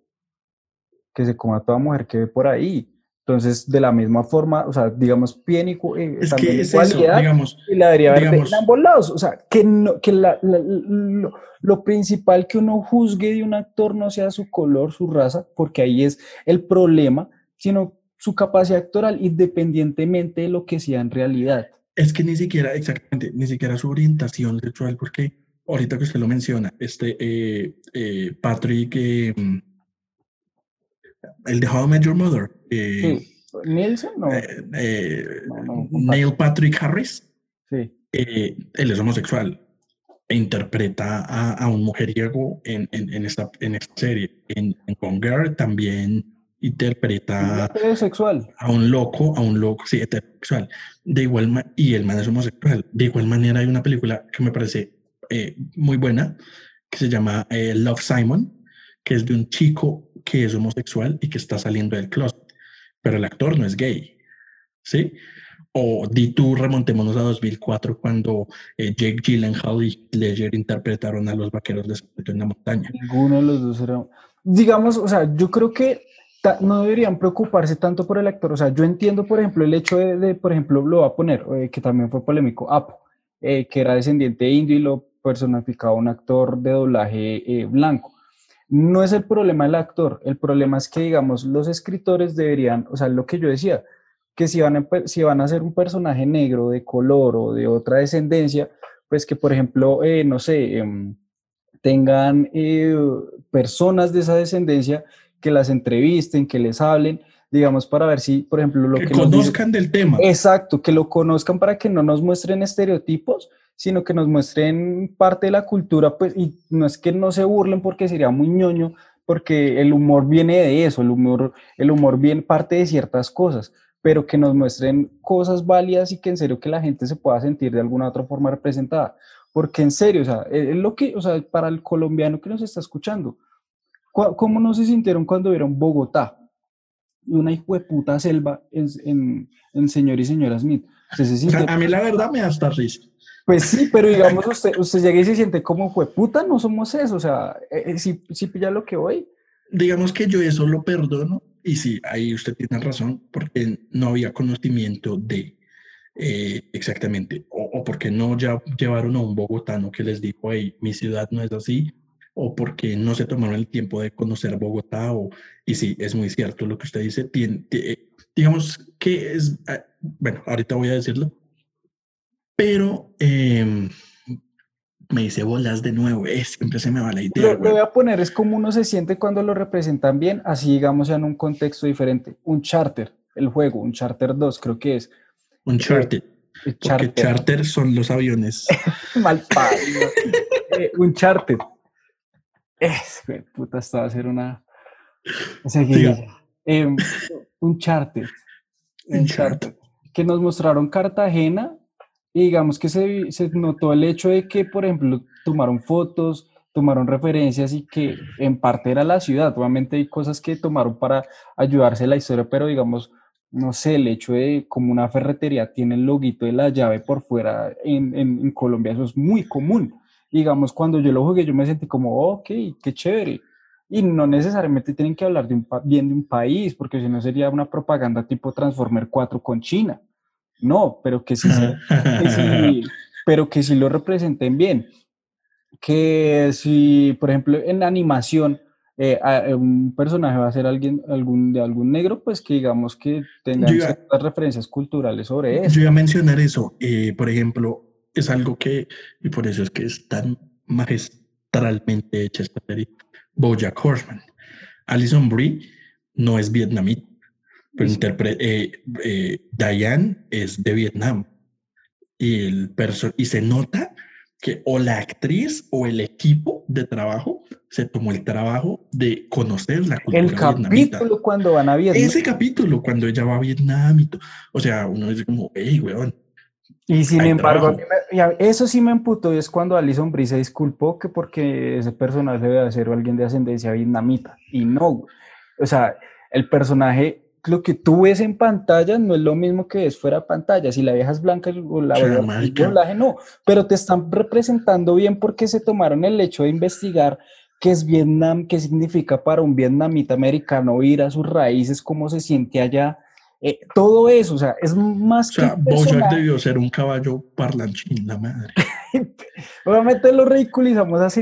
que se come a toda mujer que ve por ahí. Entonces, de la misma forma, o sea, digamos, bien y eh, es que es eso, digamos, y la debería haber de ambos lados. O sea, que, no, que la, lo, lo, principal que uno juzgue de un actor no sea su color, su raza, porque ahí es el problema, sino su capacidad actoral, independientemente de lo que sea en realidad. Es que ni siquiera, exactamente, ni siquiera su orientación sexual, porque ahorita que usted lo menciona, este eh, eh, Patrick el de How I Met Your Mother. Eh, ¿Nielsen? No. Eh, eh, Neil Patrick Harris. Sí. él es homosexual e interpreta a, un mujeriego en, en, esta, en esta serie. En, en también interpreta heterosexual. a un loco, a un loco, sí, heterosexual. De igual y el man es homosexual. De igual manera hay una película que me parece muy buena que se llama Love Simon que es de un chico que es homosexual y que está saliendo del closet, pero el actor no es gay, ¿sí? O di tú, remontémonos a 2004 cuando eh, Jake Gyllenhaal y Ledger interpretaron a los vaqueros de en la montaña. Ninguno de los dos era... Digamos, o sea, yo creo que no deberían preocuparse tanto por el actor. O sea, yo entiendo, por ejemplo, el hecho de, por ejemplo, lo va a poner, eh, que también fue polémico, Apo, eh, que era descendiente indio y lo personificaba un actor de doblaje blanco. No es el problema del actor, el problema es que, digamos, los escritores deberían, o sea, lo que yo decía, que si van a, si van a hacer un personaje negro de color o de otra descendencia, pues que, por ejemplo, no sé, em, tengan personas de esa descendencia que las entrevisten, que les hablen, digamos, para ver si, por ejemplo, lo que, conozcan del tema. Exacto, que lo conozcan para que no nos muestren estereotipos, sino que nos muestren parte de la cultura, pues, y no es que no se burlen porque sería muy ñoño, porque el humor viene de eso, el humor, el humor viene parte de ciertas cosas, pero que nos muestren cosas válidas y que en serio que la gente se pueda sentir de alguna otra forma representada. Porque en serio, o sea, es lo que, o sea, para el colombiano que nos está escuchando, ¿Cómo no se sintieron cuando vieron Bogotá? Una puta selva en, en, Señor y Señora Smith. a mí la verdad me da hasta risa. Pues sí, pero digamos, usted, usted llega y se siente como puta, no somos eso. O sea, eh, si, si pilla lo que voy. Digamos que yo eso lo perdono y sí, ahí usted tiene razón, porque no había conocimiento de eh, exactamente, o, o, porque no ya llevaron a un bogotano que les dijo, hey, mi ciudad no es así, o porque no se tomaron el tiempo de conocer Bogotá, o, y sí, es muy cierto lo que usted dice, digamos que es, ah, bueno, ahorita voy a decirlo, pero em, me dice bolas de nuevo, es, siempre se me va la idea. Lo, voy a poner, es como uno se siente cuando lo representan bien, así digamos en un contexto diferente. Un charter, el juego, un charter 2 creo que es. Un charter. Porque charter. son los aviones. Mal eh, un charter es, puta, esto va a ser una. Em, un charter. Un charter. Que nos mostraron Cartagena y digamos que se, se notó el hecho de que, por ejemplo, tomaron fotos, tomaron referencias y que en parte era la ciudad. Obviamente hay cosas que tomaron para ayudarse a la historia, pero digamos, no sé, el hecho de como una ferretería tiene el loguito de la llave por fuera en, en, en Colombia, eso es muy común digamos, cuando yo lo jugué, yo me sentí como, ok, qué chévere. Y no necesariamente tienen que hablar de un bien de un país, porque si no sería una propaganda tipo Transformer 4 con China. No, pero que sí, pero que sí lo representen bien. Que si, por ejemplo, en animación, eh, un personaje va a ser alguien algún, de algún negro, pues que digamos que tenga ciertas referencias culturales sobre eso. Yo iba a mencionar eso. Eh, por ejemplo, es algo que, y por eso es que es tan magistralmente hecha esta serie, Bojack Horseman. Alison Brie no es vietnamita, pero eh, eh, Diane es de Vietnam. Y, el y se nota que o la actriz o el equipo de trabajo se tomó el trabajo de conocer la cultura El capítulo cuando van a Vietnam. Ese capítulo cuando ella va a Vietnam y todo. O sea, uno dice como, hey, weón, y sin embargo, eso sí me emputó y es cuando Alison Brie se disculpó que porque ese personaje debe ser alguien de ascendencia vietnamita. Y no, o sea, el personaje, lo que tú ves en pantalla no es lo mismo que es fuera de pantalla. Si la vieja es blanca o la vieja no, pero te están representando bien porque se tomaron el hecho de investigar qué es Vietnam, qué significa para un vietnamita americano ir a sus raíces, cómo se siente allá eh, todo eso, o sea, es más o sea, Bojack debió ser un caballo parlanchín, la madre. Obviamente lo ridiculizamos así,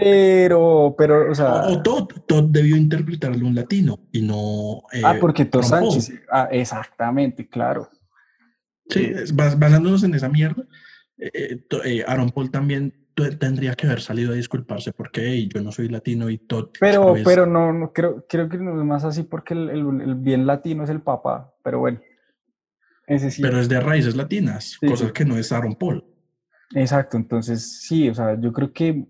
pero, pero, o sea... O, Todd, Todd debió interpretarlo un latino y no... Eh, ah, porque Todd Sánchez, ah, exactamente, claro. Sí, basándonos en esa mierda, eh, Aaron Paul también tendría que haber salido a disculparse porque yo no soy latino y todo. Pero, pero no, no, creo, creo que no es más así porque el, el, bien latino es el papá, pero bueno. Ese sí. Pero es de raíces latinas, cosas que no es Aaron Paul. Exacto, entonces sí, o sea, yo creo que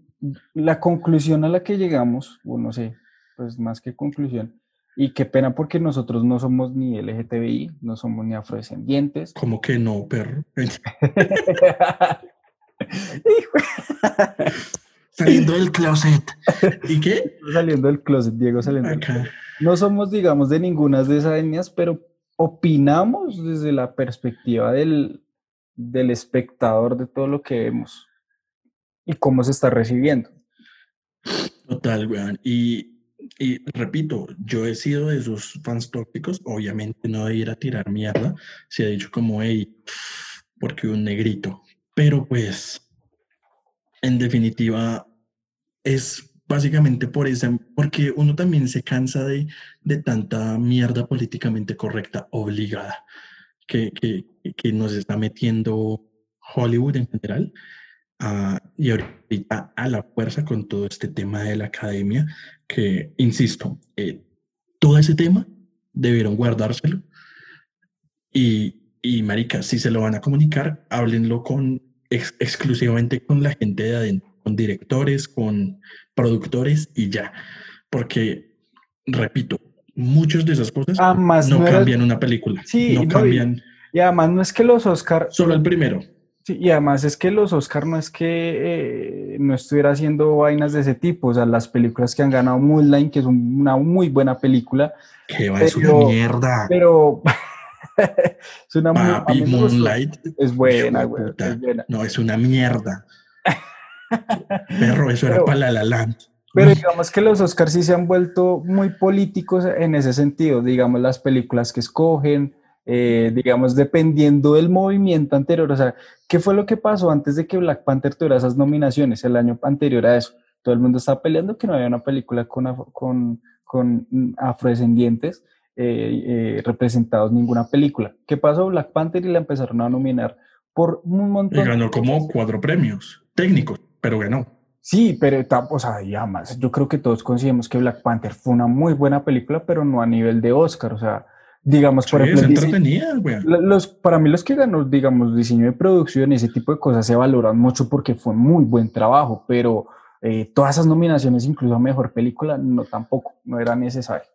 la conclusión a la que llegamos, o no sé, pues más que conclusión, y qué pena porque nosotros no somos ni LGTBI, no somos ni afrodescendientes. ¿Cómo que no, perro? Saliendo del closet. ¿Y qué? Saliendo del closet, Diego saliendo del closet. No somos, digamos, de ninguna de esas etnias, pero opinamos desde la perspectiva del, del espectador de todo lo que vemos y cómo se está recibiendo. Total, weón. Y, y repito, yo he sido de esos fans tópicos, obviamente no de ir a tirar mierda, se ha dicho como, hey, porque un negrito. Pero pues, en definitiva, es básicamente por eso, porque uno también se cansa de, de tanta mierda políticamente correcta obligada que, que, que nos está metiendo Hollywood en general. Uh, y ahorita a la fuerza con todo este tema de la academia, que, insisto, eh, todo ese tema debieron guardárselo. Y, y, marica, si se lo van a comunicar, háblenlo con, exclusivamente con la gente de adentro, con directores, con productores y ya. Porque, repito, muchas de esas cosas no, cambian una película. Sí, no, cambian. Y, además no es que los Oscar... Solo el primero. Sí, y además es que los Oscar no es que eh, no estuviera haciendo vainas de ese tipo, o sea, las películas que han ganado Moonlight, que es una muy buena película. Que va, es una mierda. Pero es una Papi, Moonlight. Es buena, güey. No, es una mierda. Perro, eso era para la Land. Pero digamos que los Oscars sí se han vuelto muy políticos en ese sentido, digamos las películas que escogen, eh, digamos, dependiendo del movimiento anterior. O sea, ¿qué fue lo que pasó antes de que Black Panther tuviera esas nominaciones el año anterior a eso? Todo el mundo estaba peleando que no había una película con, con, con afrodescendientes eh, eh, representados ninguna película. ¿Qué pasó? Black Panther y la empezaron a nominar por un montón. Y ganó como cuatro premios técnicos, pero ganó. Sí, pero, o sea, ya más, yo creo que todos consideramos que Black Panther fue una muy buena película, pero no a nivel de Oscar, o sea, digamos, por ejemplo, los, para mí los que ganó, digamos, diseño de producción y ese tipo de cosas se valoran mucho porque fue muy buen trabajo, pero eh, todas esas nominaciones, incluso a Mejor Película, no tampoco, no era necesario.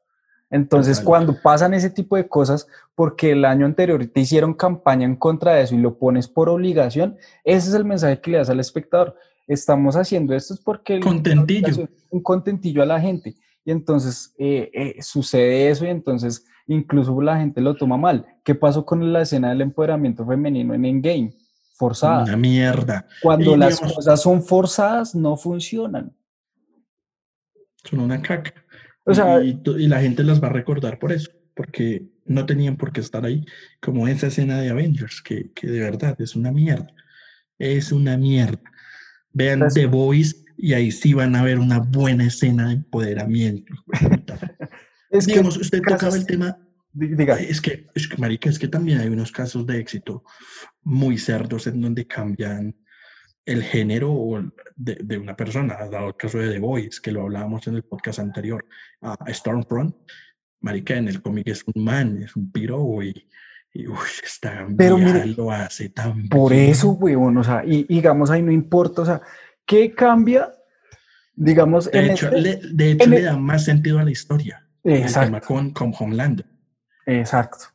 Entonces, cuando pasan ese tipo de cosas, porque el año anterior te hicieron campaña en contra de eso y lo pones por obligación, ese es el mensaje que le das al espectador. Estamos haciendo esto es porque... Contentillo. Un contentillo a la gente. Y entonces eh, eh, sucede eso y entonces incluso la gente lo toma mal. ¿Qué pasó con la escena del empoderamiento femenino en Endgame? Forzada. Una mierda. Cuando las cosas son forzadas, no funcionan. Son una caca. O sea, y, la gente las va a recordar por eso, porque no tenían por qué estar ahí, como esa escena de Avengers, que, que de verdad es una mierda. Es una mierda. Vean pues The Voice y ahí sí van a ver una buena escena de empoderamiento. Es Digamos, usted tocaba el tema. Diga. Es que, es que, marica, es que también hay unos casos de éxito muy cerdos en donde cambian el género de, de, una persona. Ha dado el caso de The Voice, que lo hablábamos en el podcast anterior, a Stormfront. Marica, en el cómic es un man, es un piro y, y está Pero mire, lo hace tan Por eso, weón, o sea, y, digamos ahí no importa, o sea, ¿qué cambia? Digamos, de hecho, este le, de hecho le da más sentido a la historia. Exacto. con, con Homeland. Exacto.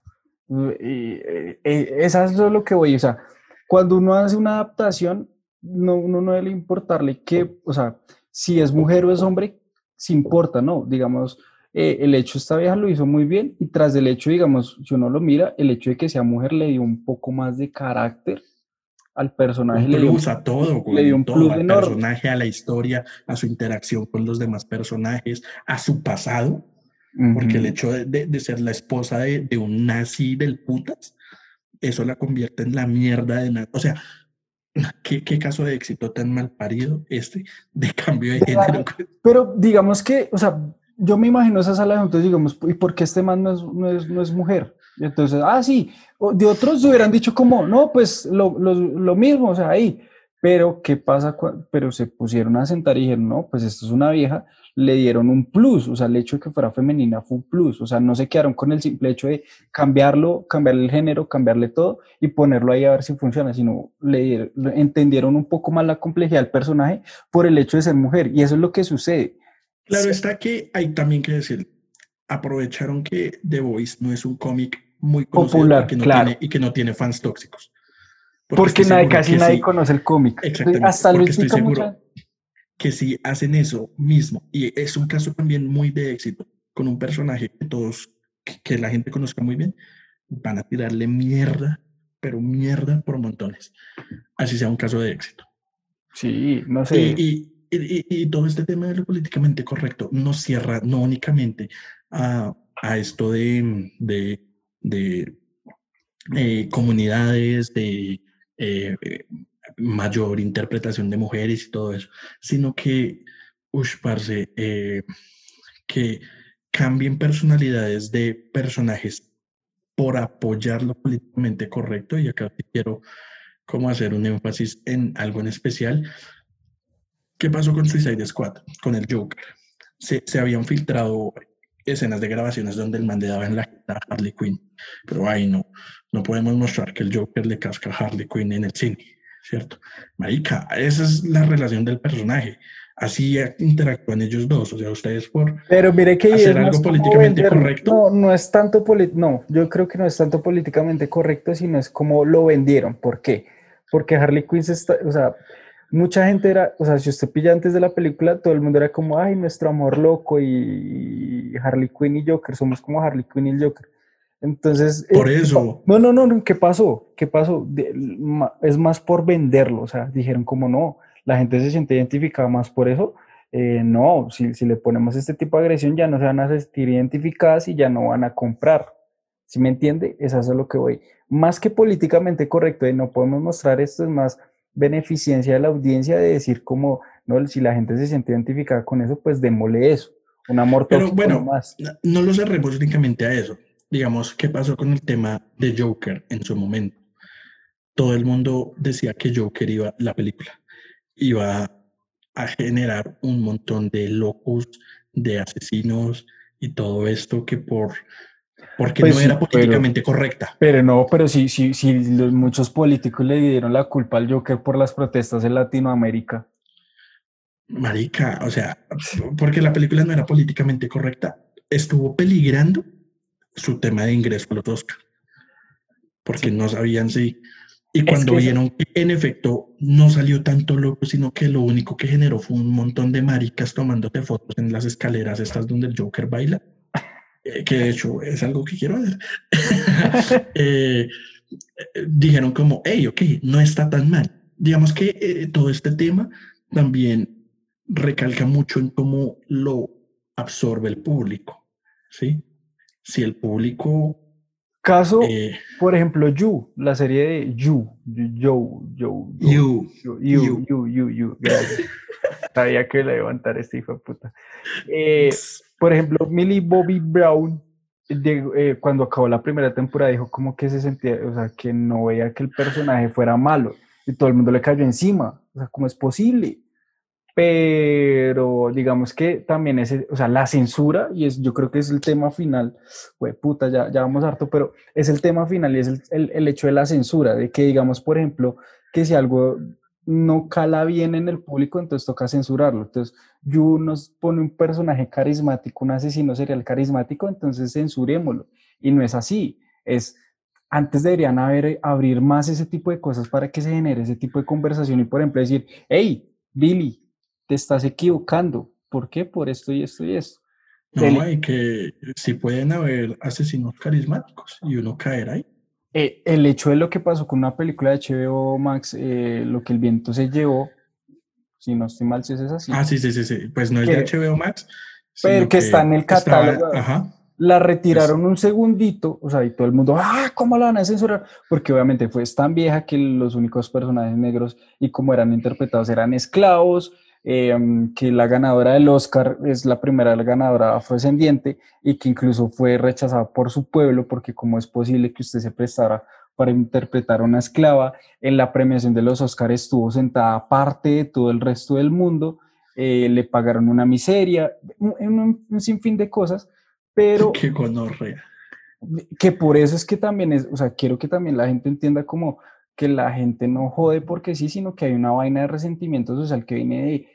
Y, eh, eh, esa es lo que voy, o sea, cuando uno hace una adaptación, no, uno no debe importarle que, o sea, si es mujer o es hombre, si importa, ¿no? Digamos, eh, el hecho esta vieja lo hizo muy bien y tras del hecho, digamos, si uno lo mira, el hecho de que sea mujer le dio un poco más de carácter al personaje. Un le dio, a todo, le dio un todo, al personaje, a la historia, a su interacción con los demás personajes, a su pasado, porque el hecho de, de, ser la esposa de, de, un nazi del putas, eso la convierte en la mierda de nada. O sea, ¿Qué, ¿Qué, caso de éxito tan mal parido este de cambio de género. Pero digamos que, o sea, yo me imagino esa sala de juntas, digamos, ¿y por qué este man no es, no es, no es mujer? Y entonces, ah, sí, de otros hubieran dicho como, no, pues lo, lo, lo mismo, o sea, ahí. Pero, ¿qué pasa? Pero se pusieron a sentar y dijeron, no, pues esto es una vieja, le dieron un plus, o sea, el hecho de que fuera femenina fue un plus, o sea, no se quedaron con el simple hecho de cambiarlo, cambiarle el género, cambiarle todo y ponerlo ahí a ver si funciona, sino le entendieron un poco más la complejidad del personaje por el hecho de ser mujer, y eso es lo que sucede. Claro, está que hay también que decir, aprovecharon que The Voice no es un cómic muy popular y que no, claro. tiene, y que no tiene fans tóxicos. Porque, porque nadie, casi nadie sí. conoce el cómic. Exactamente. Hasta porque estoy seguro, que si hacen eso mismo, y es un caso también muy de éxito, con un personaje que todos, que, la gente conozca muy bien, van a tirarle mierda, pero mierda por montones. Así sea un caso de éxito. Sí, no sé. Y, y, todo este tema de lo políticamente correcto no cierra no únicamente a, a esto de, de, de eh, comunidades, de eh, mayor interpretación de mujeres y todo eso, sino que, ush, parce, eh, que cambien personalidades de personajes por apoyar lo políticamente correcto, y acá quiero como hacer un énfasis en algo en especial. ¿Qué pasó con Suicide Squad, con el Joker? Se, se habían filtrado escenas de grabaciones donde el man le daba en la a Harley Quinn, pero ahí no, no podemos mostrar que el Joker le casca a Harley Quinn en el cine, ¿cierto? Marica, esa es la relación del personaje así interactúan ellos dos, o sea, ustedes por Pero mire que hacer algo políticamente correcto. No, no es tanto no, yo creo que no es tanto políticamente correcto, sino es como lo vendieron. ¿Por qué? Porque Harley Quinn está, o sea, mucha gente era, o sea, si usted pilla antes de la película, todo el mundo era como, ay, nuestro amor loco y Harley Quinn y Joker, somos como Harley Quinn y el Joker. Entonces, por eh, eso. No, no, no, ¿qué pasó? ¿Qué pasó? es más por venderlo, o sea, dijeron como no, la gente se siente identificada más por eso. Eh, no, si, si, le ponemos este tipo de agresión ya no se van a sentir identificadas y ya no van a comprar. ¿Sí me entiende? Es eso lo que voy. Más que políticamente correcto, y no podemos mostrar esto, es más beneficencia de la audiencia de decir como, no, si la gente se siente identificada con eso, pues démosle eso. Un amor Pero bueno, más. no lo cerremos únicamente a eso. Digamos, ¿qué pasó con el tema de Joker en su momento? Todo el mundo decía que Joker iba la película iba a generar un montón de locos, de asesinos y todo esto que por porque pues no era políticamente correcta. Pero no, pero sí, sí, sí, muchos políticos le dieron la culpa al Joker por las protestas en Latinoamérica. Marica, o sea, porque la película no era políticamente correcta, estuvo peligrando su tema de ingreso a los Oscar. Porque no sabían si y cuando vieron que en efecto no salió tanto loco, sino que lo único que generó fue un montón de maricas tomándote fotos en las escaleras estas donde el Joker baila, eh, que de hecho es algo que quiero hacer, eh, dijeron como, hey, ok, no está tan mal. Digamos que eh, todo este tema también recalca mucho en cómo lo absorbe el público, ¿sí? Si el público... Caso, por ejemplo, You, la serie de You, You, You, You, You, You, You, you, you, you Sabía que levantar este hijo puta por ejemplo, Millie Bobby Brown, eh, cuando acabó la primera temporada, dijo como que se sentía, o sea, que no veía que el personaje fuera malo y todo el mundo le cayó encima. O sea, ¿cómo es posible? pero digamos que también es, o sea, la censura, y es, yo creo que es el tema final, güey, puta, ya, ya vamos harto, pero es el tema final y es el, el, el, hecho de la censura, de que digamos, por ejemplo, que si algo no cala bien en el público, entonces toca censurarlo. Entonces, Yu nos pone un personaje carismático, un asesino serial carismático, entonces censurémoslo. Y no es así, es antes deberían haber, abrir más ese tipo de cosas para que se genere ese tipo de conversación y, por ejemplo, decir, hey, Billy, te estás equivocando. ¿Por qué? Por esto y esto y esto. No, hay que si pueden haber asesinos carismáticos y uno caer ahí. Eh, el hecho de lo que pasó con una película de HBO Max, eh, lo que el viento se llevó, si no estoy mal, si es así. Ah, sí, sí, sí, sí. Pues no es de HBO Max. Pero que, está en el catálogo. ajá. La retiraron un segundito, o sea, y todo el mundo, ah, ¿cómo la van a censurar? Porque obviamente fue tan vieja que los únicos personajes negros y como eran interpretados eran esclavos, Em, que la ganadora del Oscar es la primera ganadora afrodescendiente y que incluso fue rechazada por su pueblo porque cómo es posible que usted se prestara para interpretar a una esclava. En la premiación de los Oscars estuvo sentada aparte de todo el resto del mundo, eh, le pagaron una miseria, un, un, sinfín de cosas, pero... Qué gonorrea. Que por eso es que también es, o sea, quiero que también la gente entienda como que la gente no jode porque sí, sino que hay una vaina de resentimiento social que viene de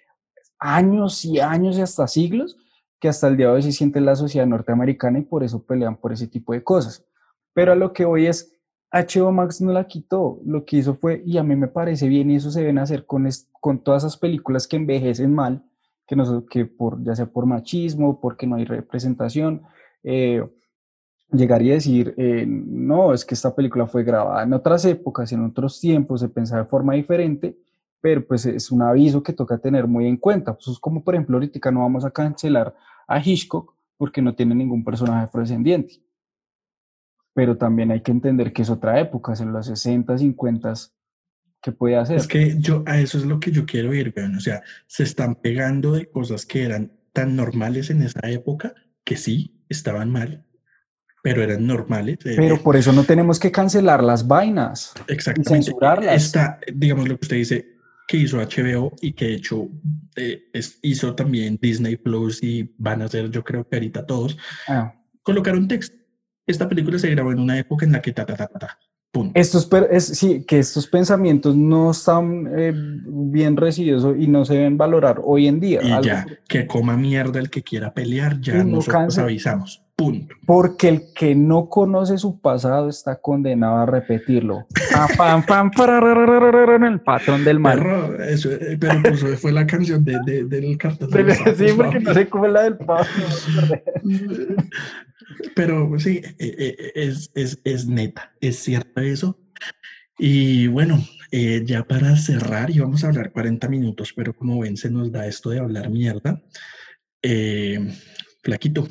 años y años y hasta siglos, que hasta el día de hoy se siente la sociedad norteamericana y por eso pelean por ese tipo de cosas. Pero a lo que hoy es, HBO Max no la quitó, lo que hizo fue, y a mí me parece bien, y eso se deben hacer con, con todas esas películas que envejecen mal, que, no, que por, ya sea por machismo, porque no hay representación, eh, llegaría a decir, eh, no, es que esta película fue grabada en otras épocas, en otros tiempos, se pensaba de forma diferente, pero pues es un aviso que toca tener muy en cuenta. Pues es como, por ejemplo, ahorita no vamos a cancelar a Hitchcock porque no tiene ningún personaje afrodescendiente pero también hay que entender que es otra época, en los 60, 50, ¿qué puede hacer? Es que yo, a eso es lo que yo quiero ir, o sea, se están pegando de cosas que eran tan normales en esa época que sí, estaban mal, pero eran normales. Eh, pero por eso no tenemos que cancelar las vainas. Exactamente. Y censurarlas. Está, digamos lo que usted dice, que hizo HBO y que hecho eh, hizo también Disney Plus y van a hacer, yo creo que ahorita todos, ah. colocaron texto esta película se grabó en una época en la que ta, ta, ta, ta, Estos, es, sí, que estos pensamientos no están eh, bien recibidos y no se deben valorar hoy en día. Y ya, que coma mierda el que quiera pelear, ya nosotros avisamos. Punto. Porque el que no conoce su pasado está condenado a repetirlo. pam, pam, en el patrón del mal. Pero, eso, eh, pero pues, fue la canción de, de, del cartel. sí, porque no sé cómo es la del pato. Pero sí, e, e, es, es, es, neta, es cierto eso. Y bueno, eh, ya para cerrar, y vamos a hablar 40 minutos, pero como ven, se nos da esto de hablar mierda. Eh, flaquito.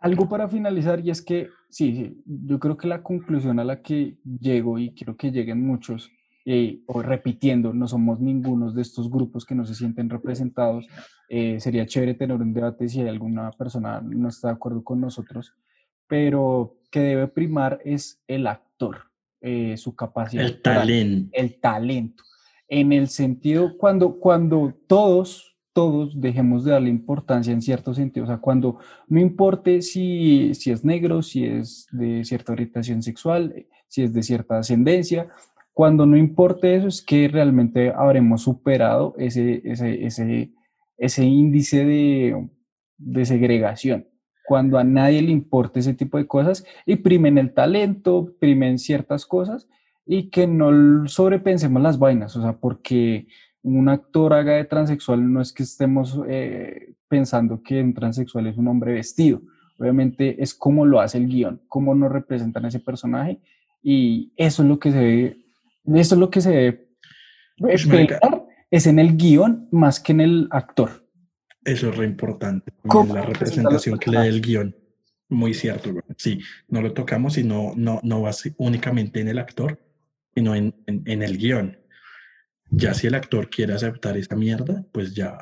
Algo para finalizar, y es que sí, sí, yo creo que la conclusión a la que llego, y quiero que lleguen muchos, eh, o repitiendo, no somos ninguno de estos grupos que no se sienten representados. Eh, sería chévere tener un debate si alguna persona no está de acuerdo con nosotros, pero que debe primar es el actor, eh, su capacidad. El talento. El talento. En el sentido, cuando, cuando todos, todos dejemos de darle importancia en cierto sentido, o sea, cuando no importe si, si es negro, si es de cierta orientación sexual, si es de cierta ascendencia, cuando no importe eso, es que realmente habremos superado ese, ese, ese, ese índice de, de, segregación. Cuando a nadie le importe ese tipo de cosas y primen el talento, primen ciertas cosas y que no sobrepensemos las vainas, o sea, porque un actor haga de transexual no es que estemos eh, pensando que un transexual es un hombre vestido, obviamente es cómo lo hace el guion, cómo nos representan ese personaje y eso es lo que se ve eso es lo que se debe pues, es en el guion más que en el actor. Eso es re importante. La representación que le dé el guion. Muy cierto. Sí, no lo tocamos y no, no, no va únicamente en el actor, sino en, en, el guion. Ya si el actor quiere aceptar esa mierda, pues ya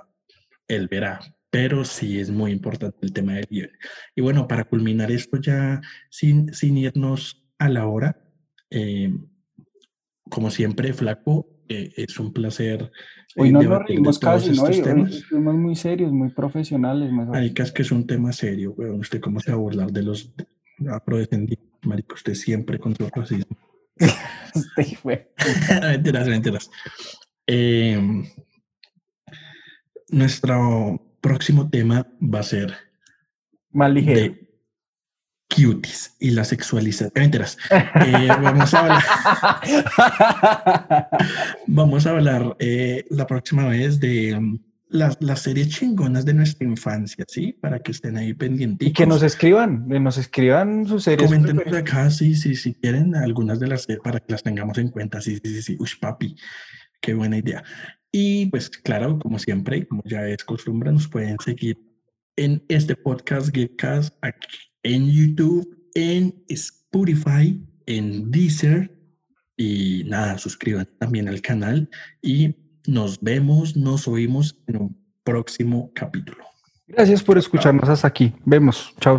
él verá. Pero sí es muy importante el tema del guion. Y bueno, para culminar esto ya sin, sin irnos a la hora, eh, como siempre, Flaco, eh, es un placer. Hoy no nos reímos casi, ¿no? Fuimos muy serios, muy profesionales. Maricas, que es un tema serio, weón. ¿Usted cómo se va a burlar de los afrodescendientes? Marico, usted siempre con su racismo. mentiras, mentiras. Em, nuestro próximo tema va a ser... Más ligero cuties y la sexualización. Enteras. Eh, vamos a hablar, vamos a hablar eh, la próxima vez de um, las, las, series chingonas de nuestra infancia, ¿sí? Para que estén ahí pendientes. Y que nos escriban, nos escriban sus series. Coméntenos acá, sí, sí, si quieren algunas de las para que las tengamos en cuenta. Sí, sí, sí, sí. Uy, papi, qué buena idea. Y pues claro, como siempre, como ya es costumbre, nos pueden seguir en este podcast Geekcast aquí en YouTube, en Spotify, en Deezer. Y nada, suscríbanse también al canal y nos vemos, nos oímos en un próximo capítulo. Gracias por escucharnos hasta aquí. Vemos. Chao.